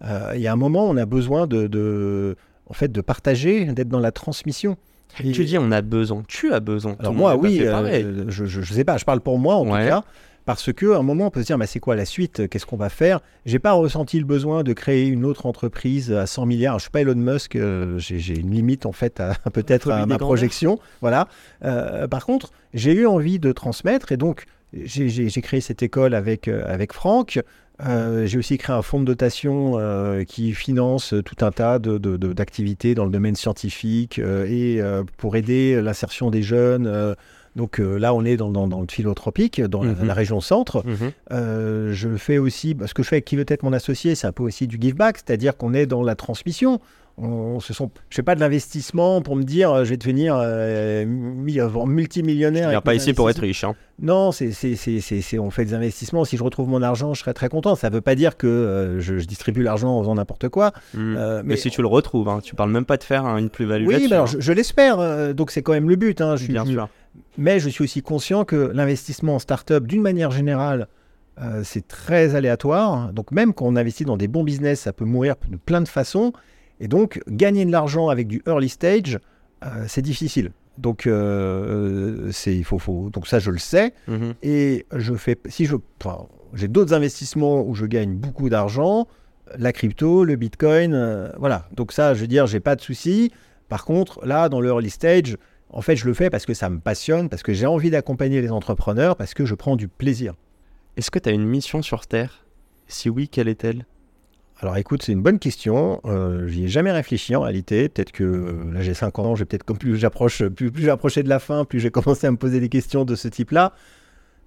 euh, il y a un moment, on a besoin de, de- en fait, de partager, d'être dans la transmission. Et- Tu dis on a besoin, tu as besoin. Alors moi, oui, je, je, je sais pas, je parle pour moi en Ouais. tout cas, parce que à un moment on peut se dire, bah, c'est quoi la suite? Qu'est-ce qu'on va faire? J'ai pas ressenti le besoin de créer une autre entreprise à 100 milliards. Je suis pas Elon Musk, euh, j'ai une limite en fait à peut-être à ma projection, voilà. Euh, par contre, j'ai eu envie de transmettre et donc j'ai- créé cette école avec euh, avec Franck. Euh, j'ai aussi créé un fonds de dotation euh, qui finance tout un tas de- de- de- d'activités dans le domaine scientifique euh, et pour aider l'insertion des jeunes. Donc euh, là, on est dans, dans- dans le philotropique, dans la- Mhm. la, région centre. Mhm. Euh, je fais aussi, ce que je fais avec qui veut être mon associé, c'est un peu aussi du give back, c'est-à-dire qu'on est dans la transmission. On, ce sont, je fais pas de l'investissement pour me dire euh, je vais devenir euh, mi- multimillionnaire. Viens avec pas ici pour être riche. Hein. Non, c'est, c'est, c'est, c'est- c'est- on fait des investissements. Si je retrouve mon argent, je serai très content. Ça ne veut pas dire que euh, je, je distribue l'argent en faisant n'importe quoi. Mm. Euh, mais, mais- si tu le retrouves, hein, tu parles même pas de faire hein, une plus-value Oui, alors, hein. je, je l'espère. donc c'est quand même le but. je suis- bien sûr. Mais je suis aussi conscient que l'investissement en start-up, d'une manière générale, euh, c'est très aléatoire. Donc même quand on investit dans des bons business, ça peut mourir de plein de façons. Et donc gagner de l'argent avec du early stage, euh, c'est difficile. Donc euh, c'est il faut, faut donc ça je le sais. Mhm. Et je fais, si je, enfin, j'ai d'autres investissements où je gagne beaucoup d'argent, la crypto, le bitcoin, euh, voilà. Donc ça, je veux dire, j'ai pas de souci. Par contre, là, dans le early stage, en fait, je le fais parce que ça me passionne, parce que j'ai envie d'accompagner les entrepreneurs, parce que je prends du plaisir. Est-ce que tu as une mission sur Terre? Si oui, quelle est-elle? Alors écoute, c'est une bonne question. Euh, J'y ai jamais réfléchi en réalité. Peut-être que euh, là j'ai 5 ans, j'ai peut-être comme plus j'approche, plus, plus j'approchais de la fin, plus j'ai commencé à me poser des questions de ce type-là.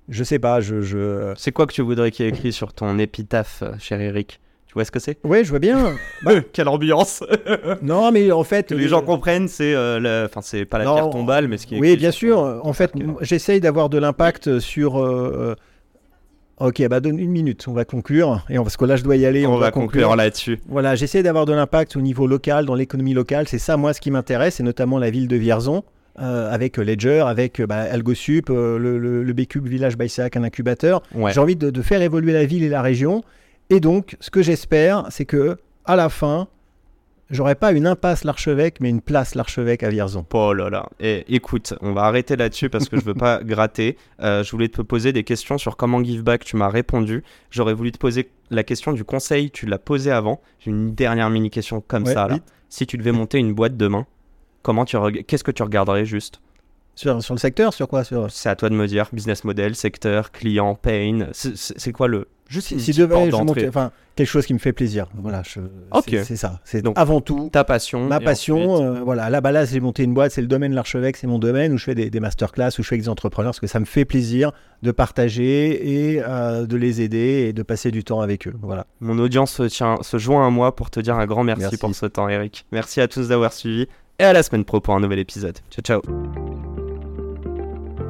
Je sais pas. Je, je... C'est quoi que tu voudrais qu'il y ait écrit sur ton épitaphe, euh, cher Eric? Vois ce que c'est? Ouais, je vois bien. Bah, Quelle ambiance non, mais en fait, Que les gens comprennent, c'est euh, enfin c'est pas la Non, pierre tombale, mais ce qui est Oui, bien sûr. En fait, j'essaye d'avoir de l'impact sur. euh, Ok, bah donne une minute, on va conclure. Et on- parce que là, je dois y aller. on, on, va conclure là-dessus. Voilà, j'essaie d'avoir de l'impact au niveau local, dans l'économie locale. C'est ça, moi, ce qui m'intéresse, et notamment la ville de Vierzon. euh, avec Ledger, avec bah, AlgoSup, le, le, Village Bisac, un incubateur. Ouais. J'ai envie de, de faire évoluer la ville et la région. Et donc, ce que j'espère, c'est que à la fin, j'aurai pas une impasse l'archevêque, mais une place l'archevêque à Vierzon. Oh là là. Et écoute, on va arrêter là-dessus parce que je veux pas gratter. Euh, je voulais te poser des questions sur comment give back. Tu m'as répondu. J'aurais voulu te poser la question du conseil. Tu l'as posée avant. J'ai une dernière mini question comme Ouais, ça là. Si tu devais monter une boîte demain, comment tu reg- qu'est-ce que tu regarderais juste? Sur, sur le secteur, sur quoi sur... C'est à toi de me dire. Business model, secteur, client, pain. C'est quoi le juste une Si devait, je enfin, quelque chose qui me fait plaisir. Voilà, je- c'est c'est ça. C'est Donc, avant tout Ta passion. ma passion. ensuite- euh, voilà, à la base, j'ai monté une boîte, c'est le domaine de l'archevêque, c'est mon domaine où je fais des, des masterclass, où je fais avec des entrepreneurs, parce que ça me fait plaisir de partager et euh, de les aider et de passer du temps avec eux. Voilà. Mon audience tient, se joint à moi pour te dire un grand merci, Merci. pour ce temps, Eric. Merci à tous d'avoir suivi et à la semaine pro pour un nouvel épisode. Ciao, ciao.